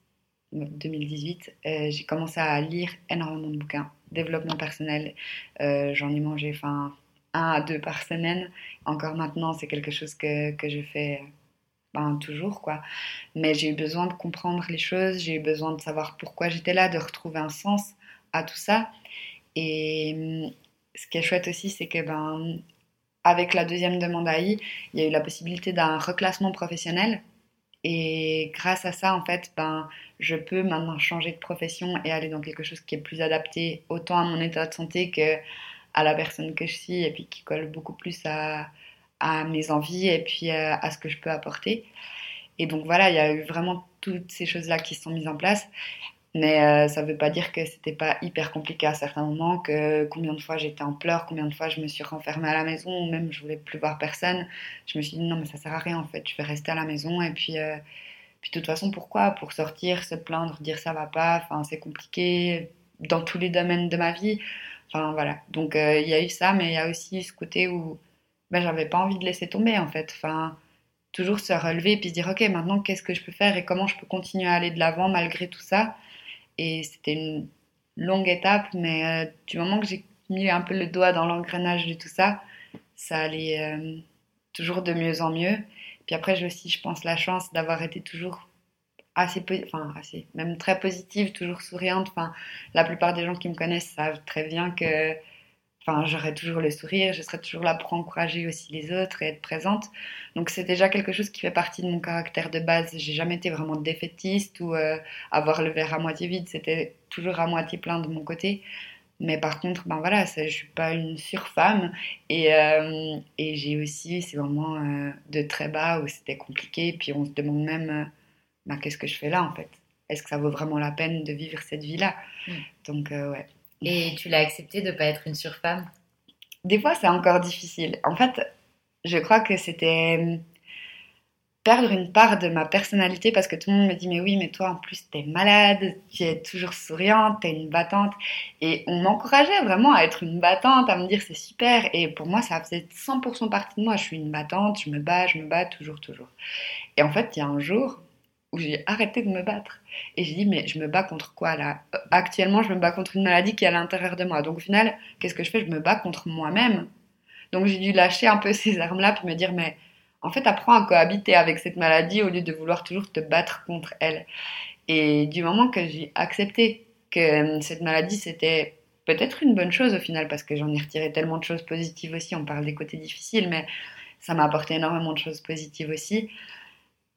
2018 euh, j'ai commencé à lire énormément de bouquins. Développement personnel, j'en ai mangé enfin, un à deux par semaine. Encore maintenant, c'est quelque chose que, que je fais ben, toujours quoi. Mais j'ai eu besoin de comprendre les choses, j'ai eu besoin de savoir pourquoi j'étais là, de retrouver un sens à tout ça. Et ce qui est chouette aussi, c'est que ben, avec la deuxième demande AI, il y a eu la possibilité d'un reclassement professionnel. Et grâce à ça, en fait, ben, je peux maintenant changer de profession et aller dans quelque chose qui est plus adapté autant à mon état de santé que à la personne que je suis et puis qui colle beaucoup plus à, à mes envies et puis euh, à, ce que je peux apporter. Et donc voilà, il y a eu vraiment toutes ces choses-là qui se sont mises en place. Mais euh, ça ne veut pas dire que c'était pas hyper compliqué à certains moments, que combien de fois j'étais en pleurs, combien de fois je me suis renfermée à la maison, même je voulais plus voir personne. Je me suis dit non mais ça sert à rien en fait, je vais rester à la maison et puis euh, puis de toute façon pourquoi? Pour sortir, se plaindre, dire ça va pas, c'est compliqué dans tous les domaines de ma vie. Enfin voilà. Donc il y a eu ça, mais il y a aussi ce côté où ben, j'avais pas envie de laisser tomber en fait. Enfin, toujours se relever puis se dire ok maintenant qu'est-ce que je peux faire et comment je peux continuer à aller de l'avant malgré tout ça. Et c'était une longue étape, mais euh, du moment que j'ai mis un peu le doigt dans l'engrenage de tout ça, ça allait euh, toujours de mieux en mieux. Puis après j'ai aussi, je pense, la chance d'avoir été toujours assez, enfin assez, même très positive, toujours souriante. Enfin, la plupart des gens qui me connaissent savent très bien que Enfin, j'aurais toujours le sourire, je serais toujours là pour encourager aussi les autres et être présente. Donc c'est déjà quelque chose qui fait partie de mon caractère de base. J'ai jamais été vraiment défaitiste ou euh, avoir le verre à moitié vide. C'était toujours à moitié plein de mon côté. Mais par contre, ben voilà, je suis pas une surfemme et, euh, et j'ai aussi ces moments euh, de très bas où c'était compliqué. Puis on se demande même, ben, qu'est-ce que je fais là en fait? Est-ce que ça vaut vraiment la peine de vivre cette vie-là? Mm. Donc ouais. Et tu l'as accepté de ne pas être une surfemme? Des fois, c'est encore difficile. En fait, je crois que c'était hum, perdre une part de ma personnalité parce que tout le monde me dit mais oui mais toi en plus t'es malade, tu es toujours souriante, t'es une battante et on m'encourageait vraiment à être une battante, à me dire c'est super et pour moi ça faisait 100% partie de moi, je suis une battante, je me bats, je me bats toujours toujours. Et en fait il y a un jour où j'ai arrêté de me battre. Et j'ai dit, mais je me bats contre quoi là? Actuellement, je me bats contre une maladie qui est à l'intérieur de moi. Donc au final, qu'est-ce que je fais? Je me bats contre moi-même. Donc j'ai dû lâcher un peu ces armes-là pour me dire, mais en fait, apprends à cohabiter avec cette maladie au lieu de vouloir toujours te battre contre elle. Et du moment que j'ai accepté que euh, cette maladie, c'était peut-être une bonne chose au final, parce que j'en ai retiré tellement de choses positives aussi, on parle des côtés difficiles, mais ça m'a apporté énormément de choses positives aussi.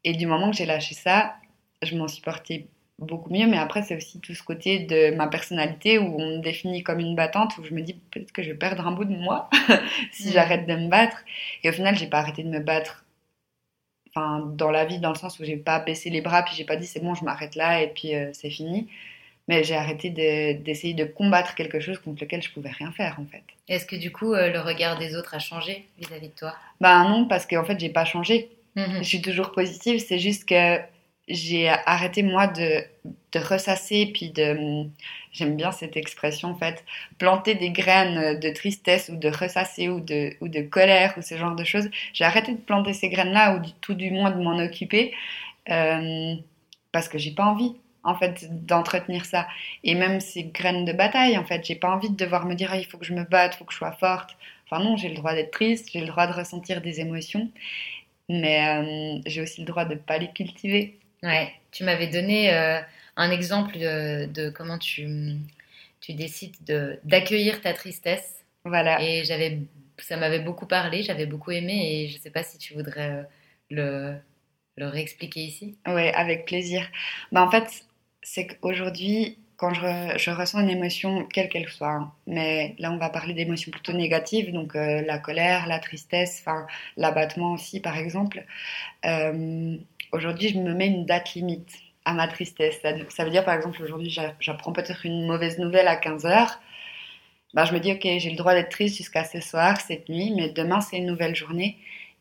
Et du moment que j'ai lâché ça, je m'en suis portée beaucoup mieux. Mais après, c'est aussi tout ce côté de ma personnalité où on me définit comme une battante, où je me dis peut-être que je vais perdre un bout de moi si mm. j'arrête de me battre. Et au final, j'ai pas arrêté de me battre. Enfin, dans la vie, dans le sens où j'ai pas baissé les bras, puis j'ai pas dit c'est bon, je m'arrête là et puis euh, c'est fini. Mais j'ai arrêté d'essayer de, combattre quelque chose contre lequel je pouvais rien faire en fait. Est-ce que du coup, euh, le regard des autres a changé vis-à-vis de toi? Bah non, parce qu'en fait, j'ai pas changé Mhm. Je suis toujours positive, c'est juste que j'ai arrêté moi de, de ressasser, puis de, j'aime bien cette expression en fait, planter des graines de tristesse ou de ressasser ou de, ou de colère ou ce genre de choses. J'ai arrêté de planter ces graines-là ou du, tout du moins de m'en occuper euh, parce que j'ai pas envie en fait d'entretenir ça. Et même ces graines de bataille en fait, j'ai pas envie de devoir me dire ah, il faut que je me batte, il faut que je sois forte. Enfin non, j'ai le droit d'être triste, j'ai le droit de ressentir des émotions mais euh, j'ai aussi le droit de ne pas les cultiver. Ouais, tu m'avais donné euh, un exemple de, comment tu, tu décides d'accueillir ta tristesse. Voilà. Et j'avais, ça m'avait beaucoup parlé, j'avais beaucoup aimé et je ne sais pas si tu voudrais euh, le, le réexpliquer ici. Oui, avec plaisir. Bah, en fait, c'est qu'aujourd'hui, quand je, ressens une émotion, quelle qu'elle soit, hein. mais là on va parler d'émotions plutôt négatives, donc euh, la colère, la tristesse, l'abattement aussi par exemple. Euh, aujourd'hui, je me mets une date limite à ma tristesse. Ça, veut dire par exemple aujourd'hui, j'apprends peut-être une mauvaise nouvelle à 15 h bah, je me dis ok, j'ai le droit d'être triste jusqu'à ce soir, cette nuit, mais demain c'est une nouvelle journée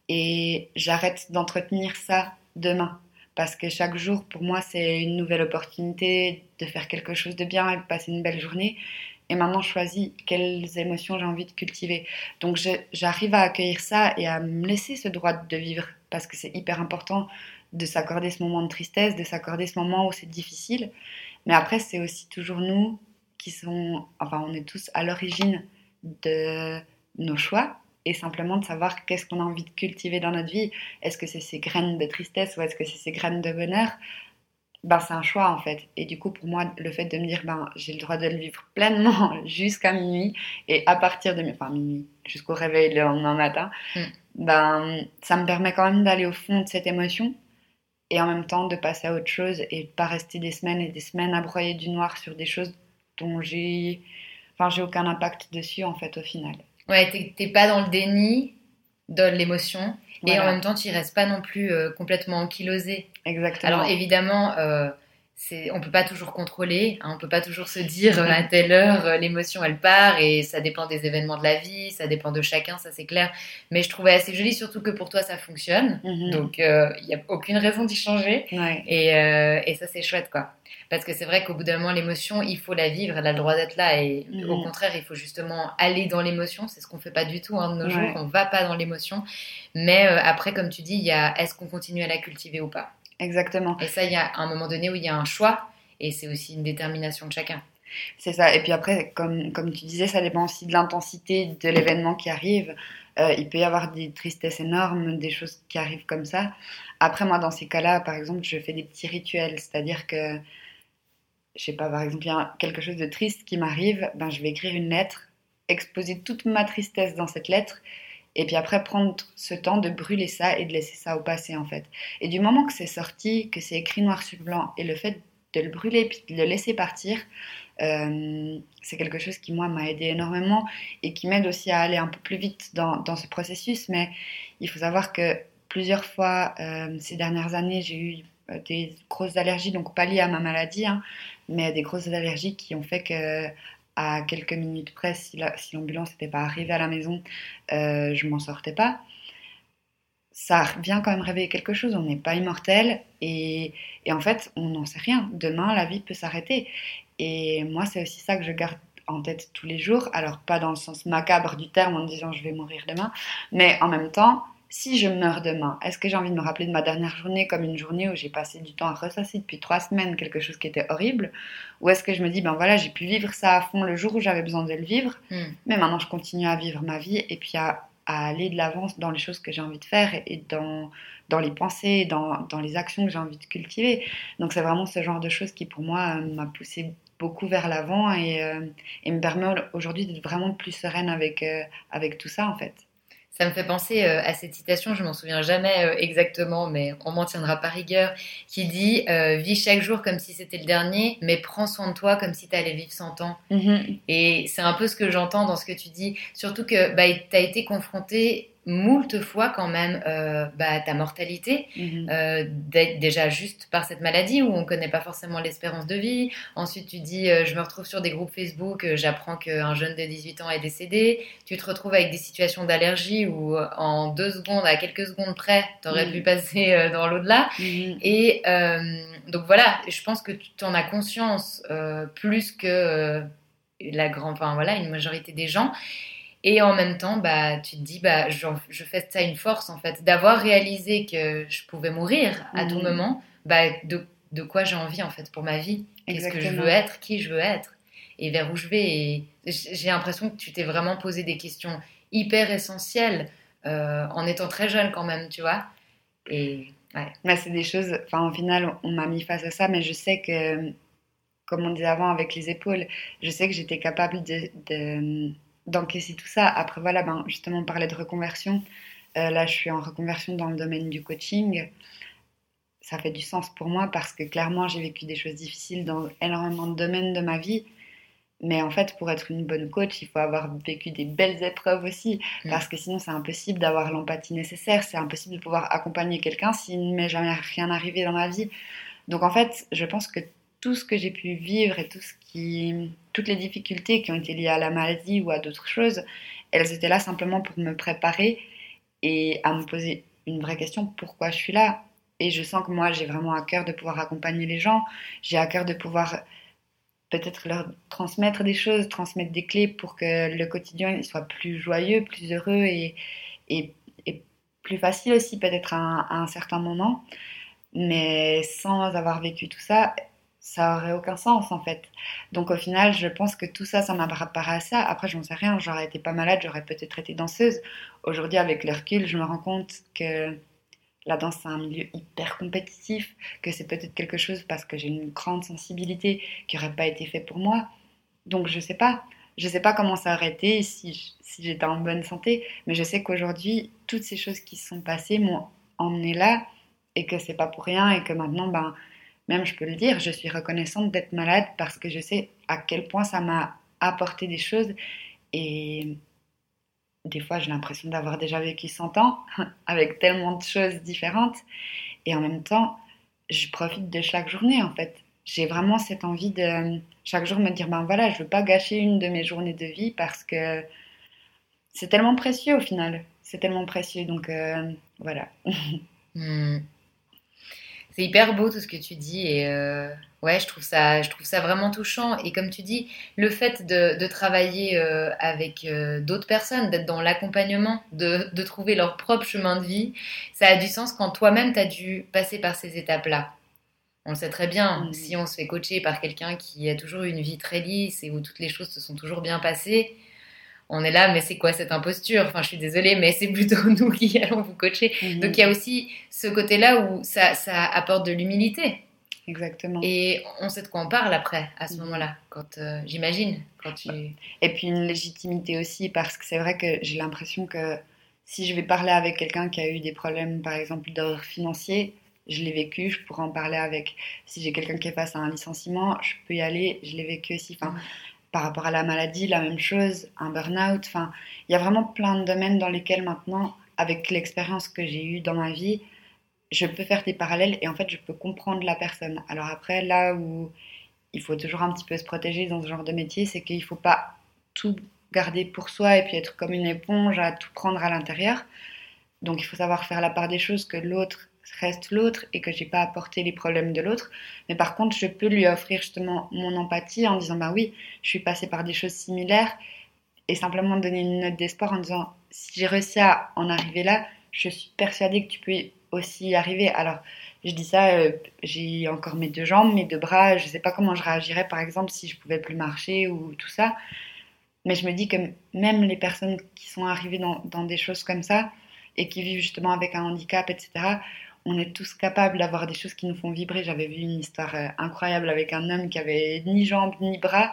et j'arrête d'entretenir ça demain parce que chaque jour, pour moi, c'est une nouvelle opportunité de faire quelque chose de bien et de passer une belle journée. Et maintenant, je choisis quelles émotions j'ai envie de cultiver. Donc, j'arrive à accueillir ça et à me laisser ce droit de vivre, parce que c'est hyper important de s'accorder ce moment de tristesse, de s'accorder ce moment où c'est difficile. Mais après, c'est aussi toujours nous qui sommes, enfin, on est tous à l'origine de nos choix et simplement de savoir qu'est-ce qu'on a envie de cultiver dans notre vie. Est-ce que c'est ces graines de tristesse ou est-ce que c'est ces graines de bonheur? Ben, c'est un choix en fait. Et du coup, pour moi, le fait de me dire, ben, j'ai le droit de le vivre pleinement jusqu'à minuit et à partir de enfin, minuit, jusqu'au réveil le lendemain matin, mm. ben, ça me permet quand même d'aller au fond de cette émotion et en même temps de passer à autre chose et de pas rester des semaines et des semaines à broyer du noir sur des choses dont j'ai, enfin, j'ai aucun impact dessus en fait au final. Ouais, t'es pas dans le déni de l'émotion et en même temps, tu restes pas non plus euh, complètement ankylosé. Exactement. Alors évidemment, euh, on peut pas toujours contrôler, hein, on peut pas toujours se dire euh, à telle heure euh, l'émotion elle part et ça dépend des événements de la vie, ça dépend de chacun, ça c'est clair. Mais je trouvais assez joli surtout que pour toi ça fonctionne, mhm. donc il n'y a aucune raison d'y changer et, et, ça c'est chouette quoi. Parce que c'est vrai qu'au bout d'un moment, l'émotion, il faut la vivre, elle a le droit d'être là. Et au mhm. contraire, il faut justement aller dans l'émotion. C'est ce qu'on fait pas du tout hein, de nos jours. On va pas dans l'émotion. Mais euh, après, comme tu dis, il y a est-ce qu'on continue à la cultiver ou pas? Exactement. Et ça, il y a un moment donné où il y a un choix. Et c'est aussi une détermination de chacun. C'est ça. Et puis après, comme, comme tu disais, ça dépend aussi de l'intensité de l'événement qui arrive. Euh, il peut y avoir des tristesses énormes, des choses qui arrivent comme ça. Après, moi, dans ces cas-là, par exemple, je fais des petits rituels. C'est-à-dire que je sais pas, par exemple, il y a quelque chose de triste qui m'arrive, ben, je vais écrire une lettre, exposer toute ma tristesse dans cette lettre, et puis après prendre ce temps de brûler ça et de laisser ça au passé, en fait. Et du moment que c'est sorti, que c'est écrit noir sur blanc, et le fait de le brûler puis de le laisser partir, euh, c'est quelque chose qui, moi, m'a aidé énormément et qui m'aide aussi à aller un peu plus vite dans, dans, ce processus. Mais il faut savoir que plusieurs fois, euh, ces dernières années, j'ai eu euh, des grosses allergies, donc pas liées à ma maladie, hein, mais des grosses allergies qui ont fait que à quelques minutes près, si l'ambulance n'était pas arrivée à la maison, euh, je m'en sortais pas. Ça vient quand même réveiller quelque chose, on n'est pas immortel et, et, en fait on n'en sait rien. Demain la vie peut s'arrêter et moi c'est aussi ça que je garde en tête tous les jours. Alors pas dans le sens macabre du terme en disant je vais mourir demain, mais en même temps si je meurs demain, est-ce que j'ai envie de me rappeler de ma dernière journée comme une journée où j'ai passé du temps à ressasser depuis trois semaines quelque chose qui était horrible? Ou est-ce que je me dis, ben voilà, j'ai pu vivre ça à fond le jour où j'avais besoin de le vivre, hmm. mais maintenant je continue à vivre ma vie et puis à, aller de l'avant dans les choses que j'ai envie de faire et dans, dans les pensées, dans, dans les actions que j'ai envie de cultiver. Donc c'est vraiment ce genre de choses qui pour moi euh, m'a poussé beaucoup vers l'avant et, euh, et, me permet aujourd'hui d'être vraiment plus sereine avec, euh, avec tout ça en fait. Ça me fait penser euh, à cette citation, je m'en souviens jamais euh, exactement, mais on m'en tiendra par rigueur, qui dit euh, Vis chaque jour comme si c'était le dernier, mais prends soin de toi comme si tu allais vivre 100 ans. Mm-hmm. Et c'est un peu ce que j'entends dans ce que tu dis, surtout que bah, tu as été confronté moult fois quand même euh, bah, ta mortalité, euh, déjà juste par cette maladie où on ne connaît pas forcément l'espérance de vie. Ensuite, tu dis, euh, je me retrouve sur des groupes Facebook, j'apprends qu'un jeune de 18 ans est décédé. Tu te retrouves avec des situations d'allergie où en deux secondes, à quelques secondes près, tu aurais mhm. pu passer dans l'au-delà. Mhm. Et donc voilà, je pense que tu en as conscience plus que la grande, enfin voilà, une majorité des gens. Et en même temps, bah, tu te dis, bah, je, je fais ça une force, en fait, d'avoir réalisé que je pouvais mourir à tout mhm. moment, bah, de, de quoi j'ai envie, en fait, pour ma vie. Qu'est-ce que je veux être, qui je veux être, et vers où je vais. Et j'ai l'impression que tu t'es vraiment posé des questions hyper essentielles euh, en étant très jeune, quand même, tu vois. Et ouais. Bah, c'est des choses, enfin, au final, on m'a mis face à ça, mais je sais que, comme on disait avant avec les épaules, je sais que j'étais capable de d'encaisser tout ça. Après, voilà, ben, justement, on parlait de reconversion. Euh, là, je suis en reconversion dans le domaine du coaching. Ça fait du sens pour moi parce que clairement, j'ai vécu des choses difficiles dans énormément de domaines de ma vie. Mais en fait, pour être une bonne coach, il faut avoir vécu des belles épreuves aussi, mm. parce que sinon, c'est impossible d'avoir l'empathie nécessaire, c'est impossible de pouvoir accompagner quelqu'un s'il ne m'est jamais rien arrivé dans ma vie. Donc en fait, je pense que tout ce que j'ai pu vivre et tout ce qui, toutes les difficultés qui ont été liées à la maladie ou à d'autres choses, elles étaient là simplement pour me préparer et à me poser une vraie question pourquoi je suis là? Et je sens que moi, j'ai vraiment à cœur de pouvoir accompagner les gens, j'ai à cœur de pouvoir peut-être leur transmettre des choses, transmettre des clés pour que le quotidien soit plus joyeux, plus heureux et, et, plus facile aussi peut-être à, à un certain moment. Mais sans avoir vécu tout ça, ça aurait aucun sens en fait. Donc au final, je pense que tout ça, ça m'a préparé à ça. Après, j'en sais rien, j'aurais été pas malade, j'aurais peut-être été danseuse. Aujourd'hui, avec le recul, je me rends compte que la danse, c'est un milieu hyper compétitif, que c'est peut-être quelque chose parce que j'ai une grande sensibilité qui n'aurait pas été fait pour moi. Donc je sais pas. Je sais pas comment ça aurait été si, si j'étais en bonne santé, mais je sais qu'aujourd'hui, toutes ces choses qui se sont passées m'ont emmené là et que c'est pas pour rien et que maintenant, ben, même je peux le dire, je suis reconnaissante d'être malade parce que je sais à quel point ça m'a apporté des choses et des fois j'ai l'impression d'avoir déjà vécu 100 ans avec tellement de choses différentes et en même temps je profite de chaque journée en fait. J'ai vraiment cette envie de chaque jour me dire ben voilà, je veux pas gâcher une de mes journées de vie parce que c'est tellement précieux au final. C'est tellement précieux donc euh, voilà. Hmm. C'est hyper beau tout ce que tu dis et euh, ouais, je trouve ça, je trouve ça vraiment touchant. Et comme tu dis, le fait de, travailler euh, avec euh, d'autres personnes, d'être dans l'accompagnement, de, de, trouver leur propre chemin de vie, ça a du sens quand toi-même tu as dû passer par ces étapes-là. On le sait très bien, mm. si on se fait coacher par quelqu'un qui a toujours eu une vie très lisse et où toutes les choses se sont toujours bien passées, on est là, mais c'est quoi cette imposture? Enfin, je suis désolée, mais c'est plutôt nous qui allons vous coacher. Mhm. Donc, il y a aussi ce côté-là où ça, apporte de l'humilité. Exactement. Et on sait de quoi on parle après, à ce mhm. moment-là, quand euh, j'imagine. Quand tu... Et puis une légitimité aussi, parce que c'est vrai que j'ai l'impression que si je vais parler avec quelqu'un qui a eu des problèmes, par exemple, d'ordre financier, je l'ai vécu, je pourrais en parler avec. Si j'ai quelqu'un qui est face à un licenciement, je peux y aller, je l'ai vécu aussi. Enfin, mhm par rapport à la maladie, la même chose, un burn-out. Enfin, il y a vraiment plein de domaines dans lesquels maintenant, avec l'expérience que j'ai eue dans ma vie, je peux faire des parallèles et en fait, je peux comprendre la personne. Alors après, là où il faut toujours un petit peu se protéger dans ce genre de métier, c'est qu'il ne faut pas tout garder pour soi et puis être comme une éponge à tout prendre à l'intérieur. Donc il faut savoir faire la part des choses que l'autre reste l'autre et que j'ai pas apporté les problèmes de l'autre. Mais par contre, je peux lui offrir justement mon empathie en disant bah oui, je suis passée par des choses similaires et simplement donner une note d'espoir en disant si j'ai réussi à en arriver là, je suis persuadée que tu peux aussi y arriver. Alors, je dis ça, euh, j'ai encore mes deux jambes, mes deux bras, je sais pas comment je réagirais par exemple si je pouvais plus marcher ou tout ça. Mais je me dis que même les personnes qui sont arrivées dans, dans des choses comme ça et qui vivent justement avec un handicap, etc., on est tous capables d'avoir des choses qui nous font vibrer. J'avais vu une histoire euh, incroyable avec un homme qui avait ni jambes ni bras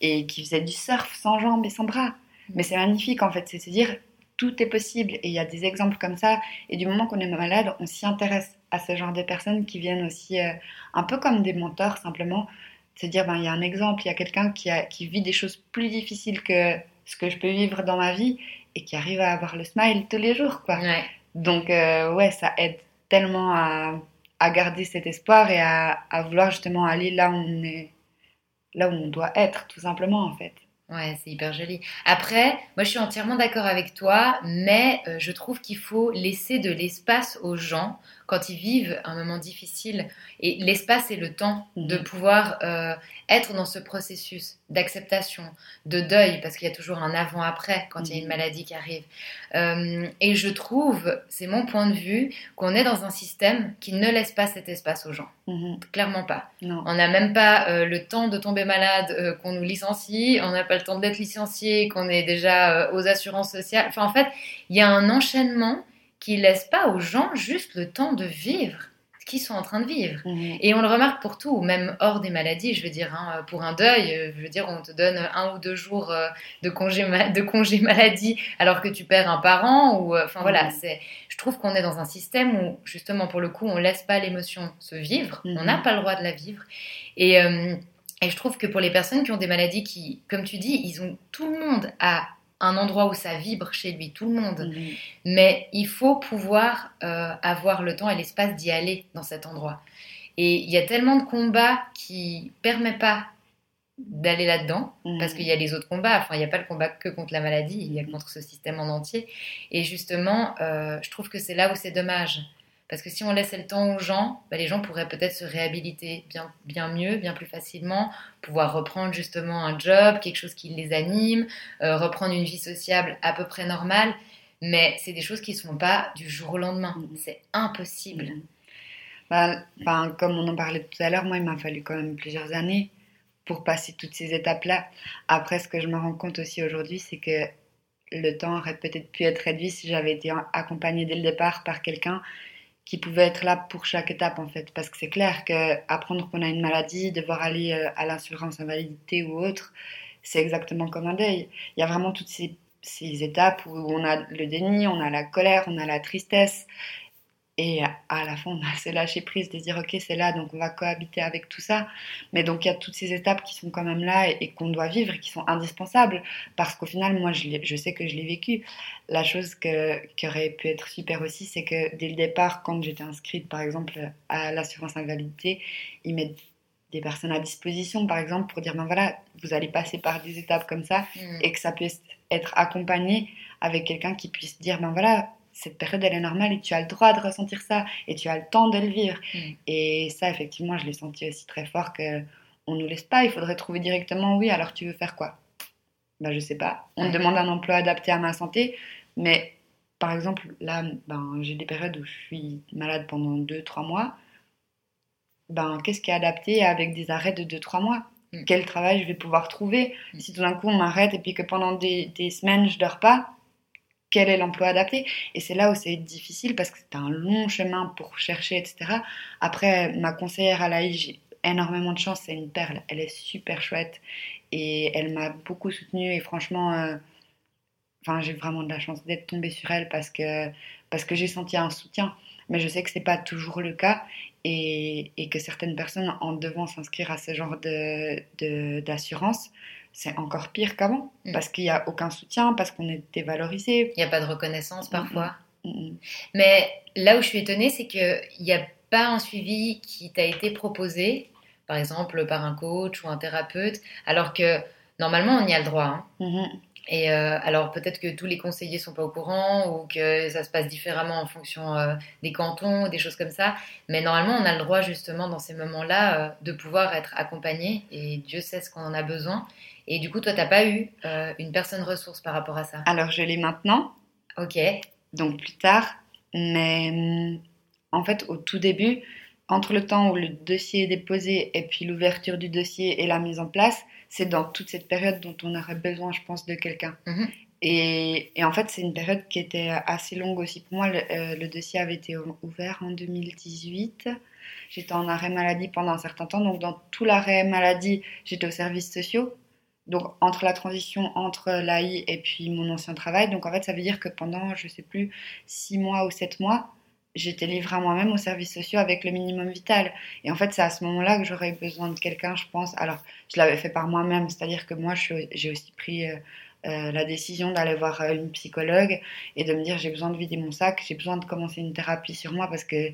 et qui faisait du surf sans jambes et sans bras. Mais c'est magnifique en fait, c'est se dire tout est possible et il y a des exemples comme ça. Et du moment qu'on est malade, on s'y intéresse à ce genre de personnes qui viennent aussi euh, un peu comme des mentors simplement. Se dire, ben, il y a un exemple, il y a quelqu'un qui, qui vit des choses plus difficiles que ce que je peux vivre dans ma vie et qui arrive à avoir le smile tous les jours. Quoi. Donc, euh, ouais, ça aide tellement à, garder cet espoir et à, à, vouloir justement aller là où on est, là où on doit être, tout simplement en fait. Ouais, c'est hyper joli. Après, moi je suis entièrement d'accord avec toi, mais euh, je trouve qu'il faut laisser de l'espace aux gens quand ils vivent un moment difficile. Et l'espace et le temps de mhm. pouvoir euh, être dans ce processus d'acceptation, de deuil, parce qu'il y a toujours un avant-après quand il y a une mhm. maladie qui arrive. Euh, et je trouve, c'est mon point de vue, qu'on est dans un système qui ne laisse pas cet espace aux gens. Mhm. Clairement pas. On n'a même pas euh, le temps de tomber malade, qu'on nous licencie, on n'a pas le temps d'être licencié, qu'on est déjà aux assurances sociales. Enfin, en fait, il y a un enchaînement qui laisse pas aux gens juste le temps de vivre ce qu'ils sont en train de vivre. Mhm. Et on le remarque pour tout, même hors des maladies, je veux dire, hein, pour un deuil, euh, je veux dire, on te donne un ou deux jours euh, de congé, de congé maladie alors que tu perds un parent. Ou, euh, enfin voilà, mhm. c'est, je trouve qu'on est dans un système où justement pour le coup, on laisse pas l'émotion se vivre, on n'a mhm. pas le droit de la vivre. Et, et je trouve que pour les personnes qui ont des maladies qui, comme tu dis, ils ont tout le monde à un endroit où ça vibre chez lui, tout le monde. Mais il faut pouvoir euh, avoir le temps et l'espace d'y aller dans cet endroit. Et il y a tellement de combats qui permettent pas d'aller là-dedans, mhm. parce qu'il y a les autres combats. Enfin, il n'y a pas le combat que contre la maladie, il y a contre ce système en entier. Et justement, euh, je trouve que c'est là où c'est dommage. Parce que si on laissait le temps aux gens, bah, les gens pourraient peut-être se réhabiliter bien, bien mieux, bien plus facilement, pouvoir reprendre justement un job, quelque chose qui les anime, euh, reprendre une vie sociable à peu près normale. Mais c'est des choses qui ne se font pas du jour au lendemain. Mm-hmm. C'est impossible. Mm-hmm. bah, Comme on en parlait tout à l'heure, moi, il m'a fallu quand même plusieurs années pour passer toutes ces étapes-là. Après, ce que je me rends compte aussi aujourd'hui, c'est que le temps aurait peut-être pu être réduit si j'avais été accompagnée dès le départ par quelqu'un qui pouvait être là pour chaque étape en fait. Parce que c'est clair qu'apprendre qu'on a une maladie, devoir aller euh, à l'assurance invalidité ou autre, c'est exactement comme un deuil. Il y a vraiment toutes ces étapes où on a le déni, on a la colère, on a la tristesse. Et à la fin, on a ce lâcher prise de dire, ok, c'est là, donc on va cohabiter avec tout ça. Mais donc il y a toutes ces étapes qui sont quand même là et, qu'on doit vivre et qui sont indispensables. Parce qu'au final, moi, je, je, sais que je l'ai vécu. La chose que, qui aurait pu être super aussi, c'est que dès le départ, quand j'étais inscrite, par exemple, à l'assurance invalidité, ils mettent des personnes à disposition, par exemple, pour dire, ben voilà, vous allez passer par des étapes comme ça mmh. et que ça puisse être accompagné avec quelqu'un qui puisse dire, ben voilà, cette période, elle est normale et tu as le droit de ressentir ça et tu as le temps de le vivre. Mm. Et ça, effectivement, je l'ai senti aussi très fort que on nous laisse pas. Il faudrait trouver directement, oui, alors tu veux faire quoi? Ben, je sais pas. On me demande un emploi adapté à ma santé, mais par exemple, là, ben, j'ai des périodes où je suis malade pendant 2-3 mois. Ben, qu'est-ce qui est adapté avec des arrêts de 2-3 mois? Mm. Quel travail je vais pouvoir trouver? Mm. Si tout d'un coup on m'arrête et puis que pendant des, des semaines je dors pas, quel est l'emploi adapté Et c'est là où c'est difficile parce que c'est un long chemin pour chercher, etc. Après, ma conseillère à l'AI, j'ai énormément de chance, c'est une perle, elle est super chouette et elle m'a beaucoup soutenue et franchement, euh, j'ai vraiment de la chance d'être tombée sur elle parce que, parce que j'ai senti un soutien. Mais je sais que c'est pas toujours le cas et, et, que certaines personnes, en devant s'inscrire à ce genre d'assurance, de, c'est encore pire qu'avant, mm. parce qu'il n'y a aucun soutien, parce qu'on est dévalorisé. Il n'y a pas de reconnaissance parfois. Mm, mm, Mais là où je suis étonnée, c'est qu'il n'y a pas un suivi qui t'a été proposé, par exemple par un coach ou un thérapeute, alors que normalement on y a le droit. Hein. Mm-hmm. Et euh, alors peut-être que tous les conseillers sont pas au courant ou que ça se passe différemment en fonction euh, des cantons ou des choses comme ça. Mais normalement, on a le droit justement dans ces moments-là euh, de pouvoir être accompagné et Dieu sait ce qu'on en a besoin. Et du coup, toi, t'as pas eu une personne ressource par rapport à ça? Alors je l'ai maintenant. Ok. Donc plus tard, mais hum, en fait au tout début, entre le temps où le dossier est déposé et puis l'ouverture du dossier et la mise en place, c'est dans toute cette période dont on aurait besoin, je pense, de quelqu'un. Mhm. Et, en fait, c'est une période qui était assez longue aussi. Pour moi, le, euh, dossier avait été ouvert en 2018. J'étais en arrêt maladie pendant un certain temps. Donc, dans tout l'arrêt maladie, j'étais aux services sociaux. Donc, entre la transition entre l'AI et puis mon ancien travail. Donc, en fait, ça veut dire que pendant, je sais plus, six mois ou sept mois, j'étais livrée à moi-même aux services sociaux avec le minimum vital. Et en fait, c'est à ce moment-là que j'aurais besoin de quelqu'un, je pense. Alors, je l'avais fait par moi-même, c'est-à-dire que moi, j'ai aussi pris euh, euh, la décision d'aller voir euh, une psychologue et de me dire j'ai besoin de vider mon sac, j'ai besoin de commencer une thérapie sur moi parce que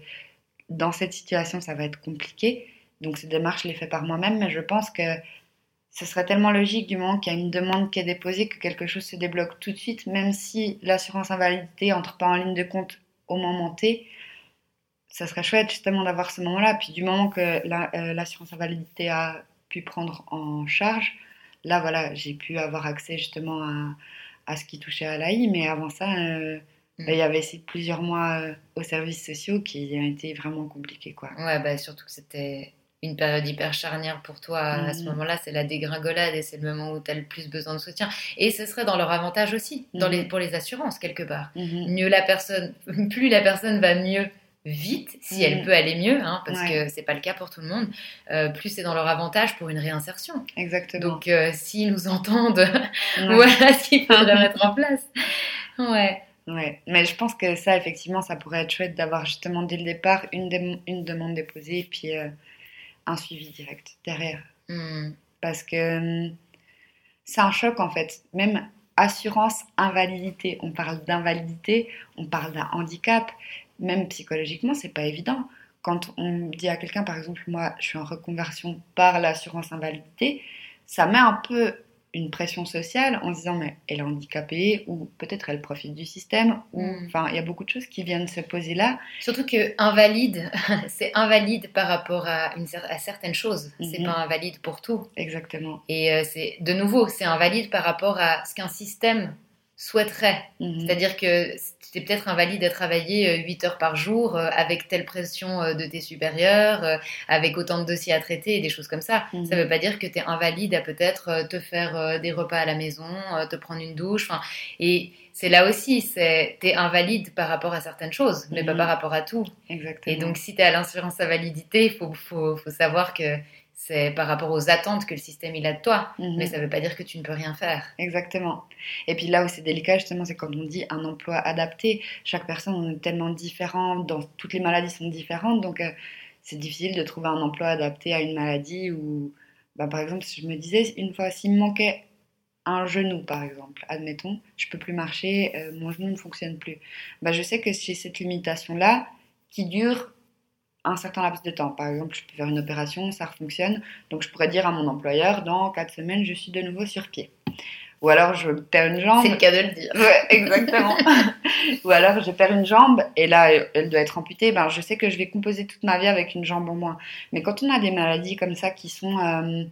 dans cette situation, ça va être compliqué. Donc, cette démarche, je l'ai fait par moi-même, mais je pense que ce serait tellement logique du moment qu'il y a une demande qui est déposée que quelque chose se débloque tout de suite, même si l'assurance invalidité entre pas en ligne de compte au moment T, ça serait chouette justement d'avoir ce moment-là. Puis du moment que euh, l'assurance invalidité a pu prendre en charge, là voilà, j'ai pu avoir accès justement à, à ce qui touchait à l'AI. Mais avant ça, euh, mm. bah, il y avait plusieurs mois euh, aux services sociaux qui ont été vraiment compliqués. Quoi. Ouais, bah, surtout que c'était une période hyper charnière pour toi à ce mm. moment-là, c'est la dégringolade et c'est le moment où tu as le plus besoin de soutien. Et ce serait dans leur avantage aussi, dans les, mm. pour les assurances quelque part. Mieux la personne, plus la personne va mieux vite, si elle peut aller mieux, hein, parce que c'est pas le cas pour tout le monde, euh, plus c'est dans leur avantage pour une réinsertion. Exactement. Donc euh, s'ils nous entendent, voilà ce qu'il faudrait mettre en place. Ouais. Ouais, mais je pense que ça, effectivement, ça pourrait être chouette d'avoir justement dès le départ une, une demande déposée et puis euh, un suivi direct derrière. Hmm. Parce que hum, c'est un choc en fait. Même assurance invalidité, on parle d'invalidité, on parle d'un handicap, même psychologiquement, c'est pas évident. Quand on dit à quelqu'un, par exemple, moi je suis en reconversion par l'assurance invalidité, ça met un peu une pression sociale en disant mais elle est handicapée ou peut-être elle profite du système ou hmm. enfin il y a beaucoup de choses qui viennent se poser là surtout que invalide c'est invalide par rapport à, une, à certaines choses c'est mhm. pas invalide pour tout exactement et euh, c'est de nouveau c'est invalide par rapport à ce qu'un système souhaiterais. Mhm. C'est-à-dire que tu es peut-être invalide à travailler 8 heures par jour euh, avec telle pression euh, de tes supérieurs, euh, avec autant de dossiers à traiter et des choses comme ça. Mhm. Ça ne veut pas dire que tu es invalide à peut-être euh, te faire euh, des repas à la maison, euh, te prendre une douche. Et c'est là aussi, c'est tu es invalide par rapport à certaines choses, mais pas Mhm. par rapport à tout. Exactement. Et donc, si tu es à l'insurance invalidité, il faut, faut, faut savoir que c'est par rapport aux attentes que le système il a de toi. Mhm. Mais ça ne veut pas dire que tu ne peux rien faire. Exactement. Et puis là où c'est délicat, justement, c'est quand on dit un emploi adapté. Chaque personne est tellement différente, dans, toutes les maladies sont différentes, donc euh, c'est difficile de trouver un emploi adapté à une maladie où, bah, par exemple, si je me disais, une fois, s'il me manquait un genou, par exemple, admettons, je peux plus marcher, euh, mon genou ne fonctionne plus. Bah, je sais que j'ai cette limitation-là qui dure un certain laps de temps. Par exemple, je peux faire une opération, ça fonctionne, donc je pourrais dire à mon employeur, dans 4 semaines, je suis de nouveau sur pied. Ou alors je perds une jambe. C'est le cas de le dire. Ouais, exactement. Ou alors je perds une jambe et là elle doit être amputée, ben, je sais que je vais composer toute ma vie avec une jambe en moins. Mais quand on a des maladies comme ça qui sont euh,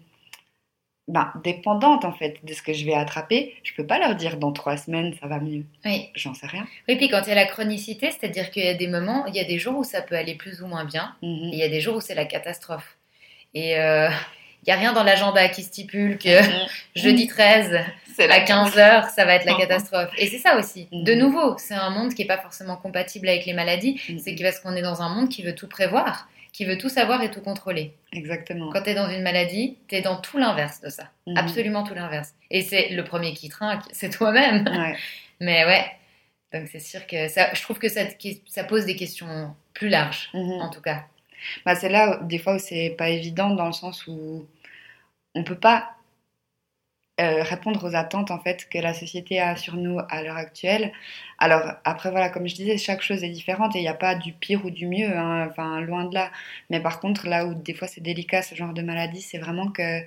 ben, dépendantes en fait de ce que je vais attraper, je peux pas leur dire dans trois semaines ça va mieux. Oui. J'en sais rien. Oui, puis quand il y a la chronicité, c'est-à-dire qu'il y a des moments, il y a des jours où ça peut aller plus ou moins bien, Mhm. et il y a des jours où c'est la catastrophe. Et euh, il n'y a rien dans l'agenda qui stipule que jeudi 13 C'est à 15h, ça va être la Mhm. catastrophe. Et c'est ça aussi. Mhm. De nouveau, c'est un monde qui n'est pas forcément compatible avec les maladies. Mhm. C'est parce qu'on est dans un monde qui veut tout prévoir, qui veut tout savoir et tout contrôler. Exactement. Quand tu es dans une maladie, tu es dans tout l'inverse de ça. Mhm. Absolument tout l'inverse. Et c'est le premier qui trinque, c'est toi-même. Ouais. Mais ouais. Donc c'est sûr que ça, je trouve que ça, ça pose des questions plus larges, Mhm. en tout cas. Bah, c'est là, des fois, où c'est pas évident dans le sens où on peut pas euh, répondre aux attentes en fait que la société a sur nous à l'heure actuelle. Alors après voilà, comme je disais, chaque chose est différente et il n'y a pas du pire ou du mieux, hein, enfin loin de là. Mais par contre, là où des fois c'est délicat ce genre de maladie, c'est vraiment que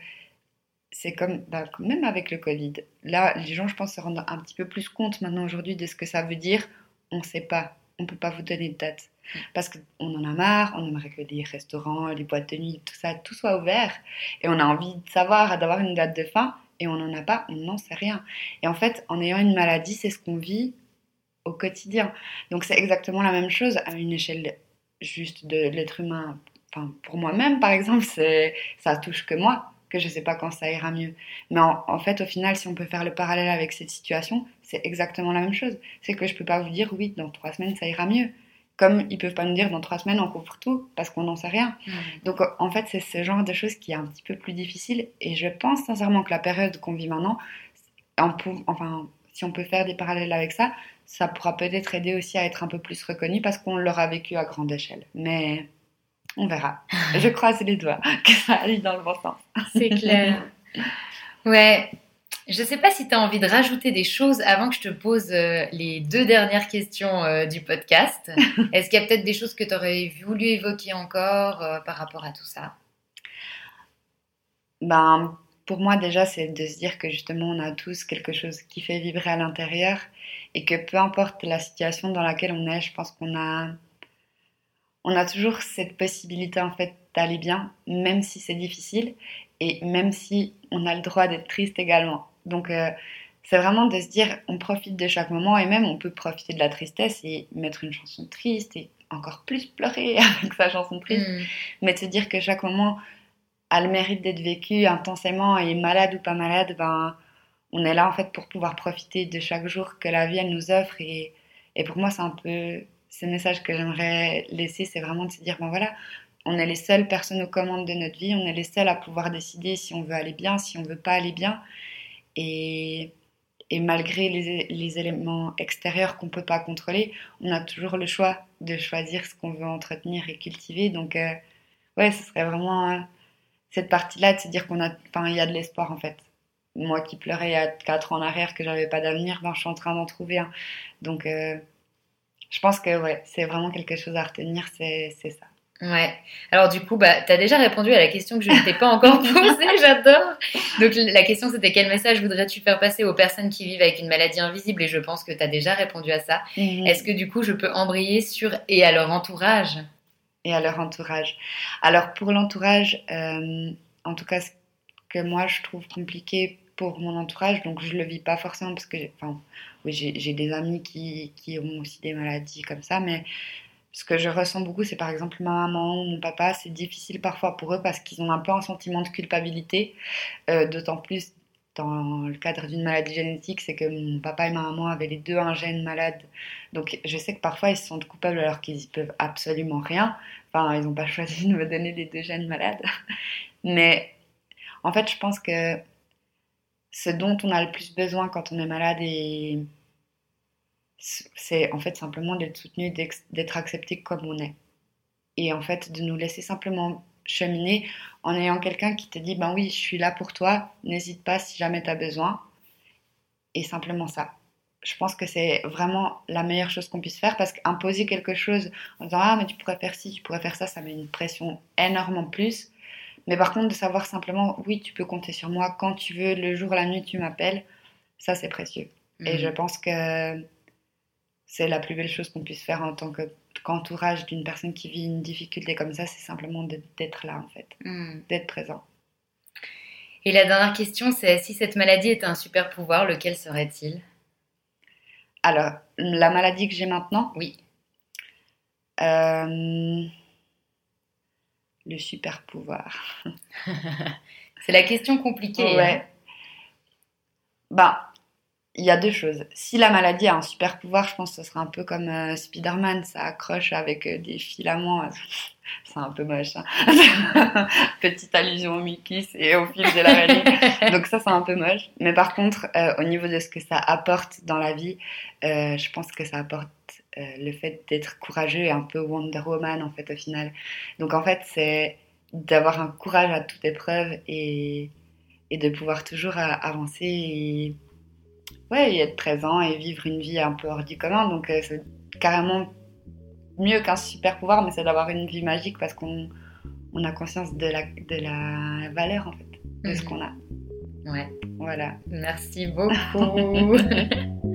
c'est comme bah, même avec le Covid. Là, les gens, je pense, se rendent un petit peu plus compte maintenant aujourd'hui de ce que ça veut dire. On ne sait pas, on peut pas vous donner de date parce qu'on en a marre, on aimerait que les restaurants, les boîtes de nuit, tout ça, tout soit ouvert. Et on a envie de savoir, d'avoir une date de fin, et on n'en a pas, on n'en sait rien. Et en fait, en ayant une maladie, c'est ce qu'on vit au quotidien. Donc c'est exactement la même chose à une échelle juste de l'être humain. Enfin, pour moi-même, par exemple, c'est ça touche que moi, que je ne sais pas quand ça ira mieux. Mais en, en, fait, au final, si on peut faire le parallèle avec cette situation, c'est exactement la même chose. C'est que je ne peux pas vous dire, oui, dans trois semaines, ça ira mieux. Comme ils peuvent pas nous dire dans trois semaines on couvre tout parce qu'on n'en sait rien. Mmh. Donc en fait c'est ce genre de choses qui est un petit peu plus difficile et je pense sincèrement que la période qu'on vit maintenant, enfin si on peut faire des parallèles avec ça, ça pourra peut-être aider aussi à être un peu plus reconnu parce qu'on l'aura vécu à grande échelle. Mais on verra. je croise les doigts que ça aille dans le bon sens. C'est clair. Ouais. Je ne sais pas si tu as envie de rajouter des choses avant que je te pose euh, les deux dernières questions euh, du podcast. Est-ce qu'il y a peut-être des choses que tu aurais voulu évoquer encore euh, par rapport à tout ça? Ben, pour moi déjà, c'est de se dire que justement, on a tous quelque chose qui fait vibrer à l'intérieur et que peu importe la situation dans laquelle on est, je pense qu'on a, on a toujours cette possibilité en fait d'aller bien, même si c'est difficile et même si on a le droit d'être triste également. Donc, euh, c'est vraiment de se dire, on profite de chaque moment et même on peut profiter de la tristesse et mettre une chanson triste et encore plus pleurer avec sa chanson triste, Mm. mais de se dire que chaque moment a le mérite d'être vécu intensément et malade ou pas malade, ben, on est là en fait pour pouvoir profiter de chaque jour que la vie elle nous offre et, et pour moi c'est un peu ce message que j'aimerais laisser, c'est vraiment de se dire, ben voilà, on est les seules personnes aux commandes de notre vie, on est les seuls à pouvoir décider si on veut aller bien, si on veut pas aller bien. Et, et malgré les, les, éléments extérieurs qu'on peut pas contrôler, on a toujours le choix de choisir ce qu'on veut entretenir et cultiver. Donc, euh, ouais, ce serait vraiment euh, cette partie-là de se dire qu'on a, il y a de l'espoir en fait. Moi qui pleurais il y a 4 ans en arrière que j'avais pas d'avenir, ben, je suis en train d'en trouver un. Donc, euh, je pense que ouais, c'est vraiment quelque chose à retenir, c'est ça. Ouais. Alors du coup, bah, tu as déjà répondu à la question que je ne t'ai pas encore posée, j'adore. Donc la question c'était quel message voudrais-tu faire passer aux personnes qui vivent avec une maladie invisible? Et je pense que tu as déjà répondu à ça. -hmm. Est-ce que du coup je peux embrayer sur et à leur entourage? Et à leur entourage. Alors pour l'entourage, euh, en tout cas ce que moi je trouve compliqué pour mon entourage, donc je le vis pas forcément parce que, enfin, oui, j'ai des amis qui, qui, ont aussi des maladies comme ça, mais ce que je ressens beaucoup, c'est par exemple ma maman ou mon papa, c'est difficile parfois pour eux parce qu'ils ont un peu un sentiment de culpabilité, euh, d'autant plus dans le cadre d'une maladie génétique, c'est que mon papa et ma maman avaient les deux un gène malade. Donc je sais que parfois ils se sentent coupables alors qu'ils peuvent absolument rien. Enfin, ils n'ont pas choisi de me donner les deux gènes malades. Mais en fait, je pense que ce dont on a le plus besoin quand on est malade et c'est en fait simplement d'être soutenu, d'être accepté comme on est. Et en fait, de nous laisser simplement cheminer en ayant quelqu'un qui te dit Ben oui, je suis là pour toi, n'hésite pas si jamais tu as besoin. Et simplement ça. Je pense que c'est vraiment la meilleure chose qu'on puisse faire parce qu'imposer quelque chose en disant Ah, mais tu pourrais faire ci, tu pourrais faire ça, ça met une pression énormément plus. Mais par contre, de savoir simplement Oui, tu peux compter sur moi quand tu veux, le jour, la nuit, tu m'appelles, ça c'est précieux. Et je mhm. pense que c'est la plus belle chose qu'on puisse faire en tant qu'entourage d'une personne qui vit une difficulté comme ça, c'est simplement d'être là en fait, hmm. d'être présent. Et la dernière question, c'est si cette maladie était un super pouvoir, lequel serait-il? Alors, la maladie que j'ai maintenant? Oui. Euh, le super pouvoir. c'est la question compliquée. Ouais. Hein. Bah, il y a deux choses. Si la maladie a un super pouvoir, je pense que ce serait un peu comme euh, Spider-Man, ça accroche avec euh, des filaments. c'est un peu moche. Hein. Petite allusion au Mickey et au fil de la rallye. Donc ça, c'est un peu moche. Mais par contre, euh, au niveau de ce que ça apporte dans la vie, je pense que ça apporte le fait d'être courageux et un peu Wonder Woman, en fait, au final. Donc en fait, c'est d'avoir un courage à toute épreuve et, et de pouvoir toujours avancer et ouais, être présent et vivre une vie un peu hors du commun. Donc euh, c'est carrément mieux qu'un super pouvoir, mais c'est d'avoir une vie magique parce qu'on on a conscience de la, de la valeur en fait, de ce mhm. qu'on a. Ouais. Voilà. Merci beaucoup.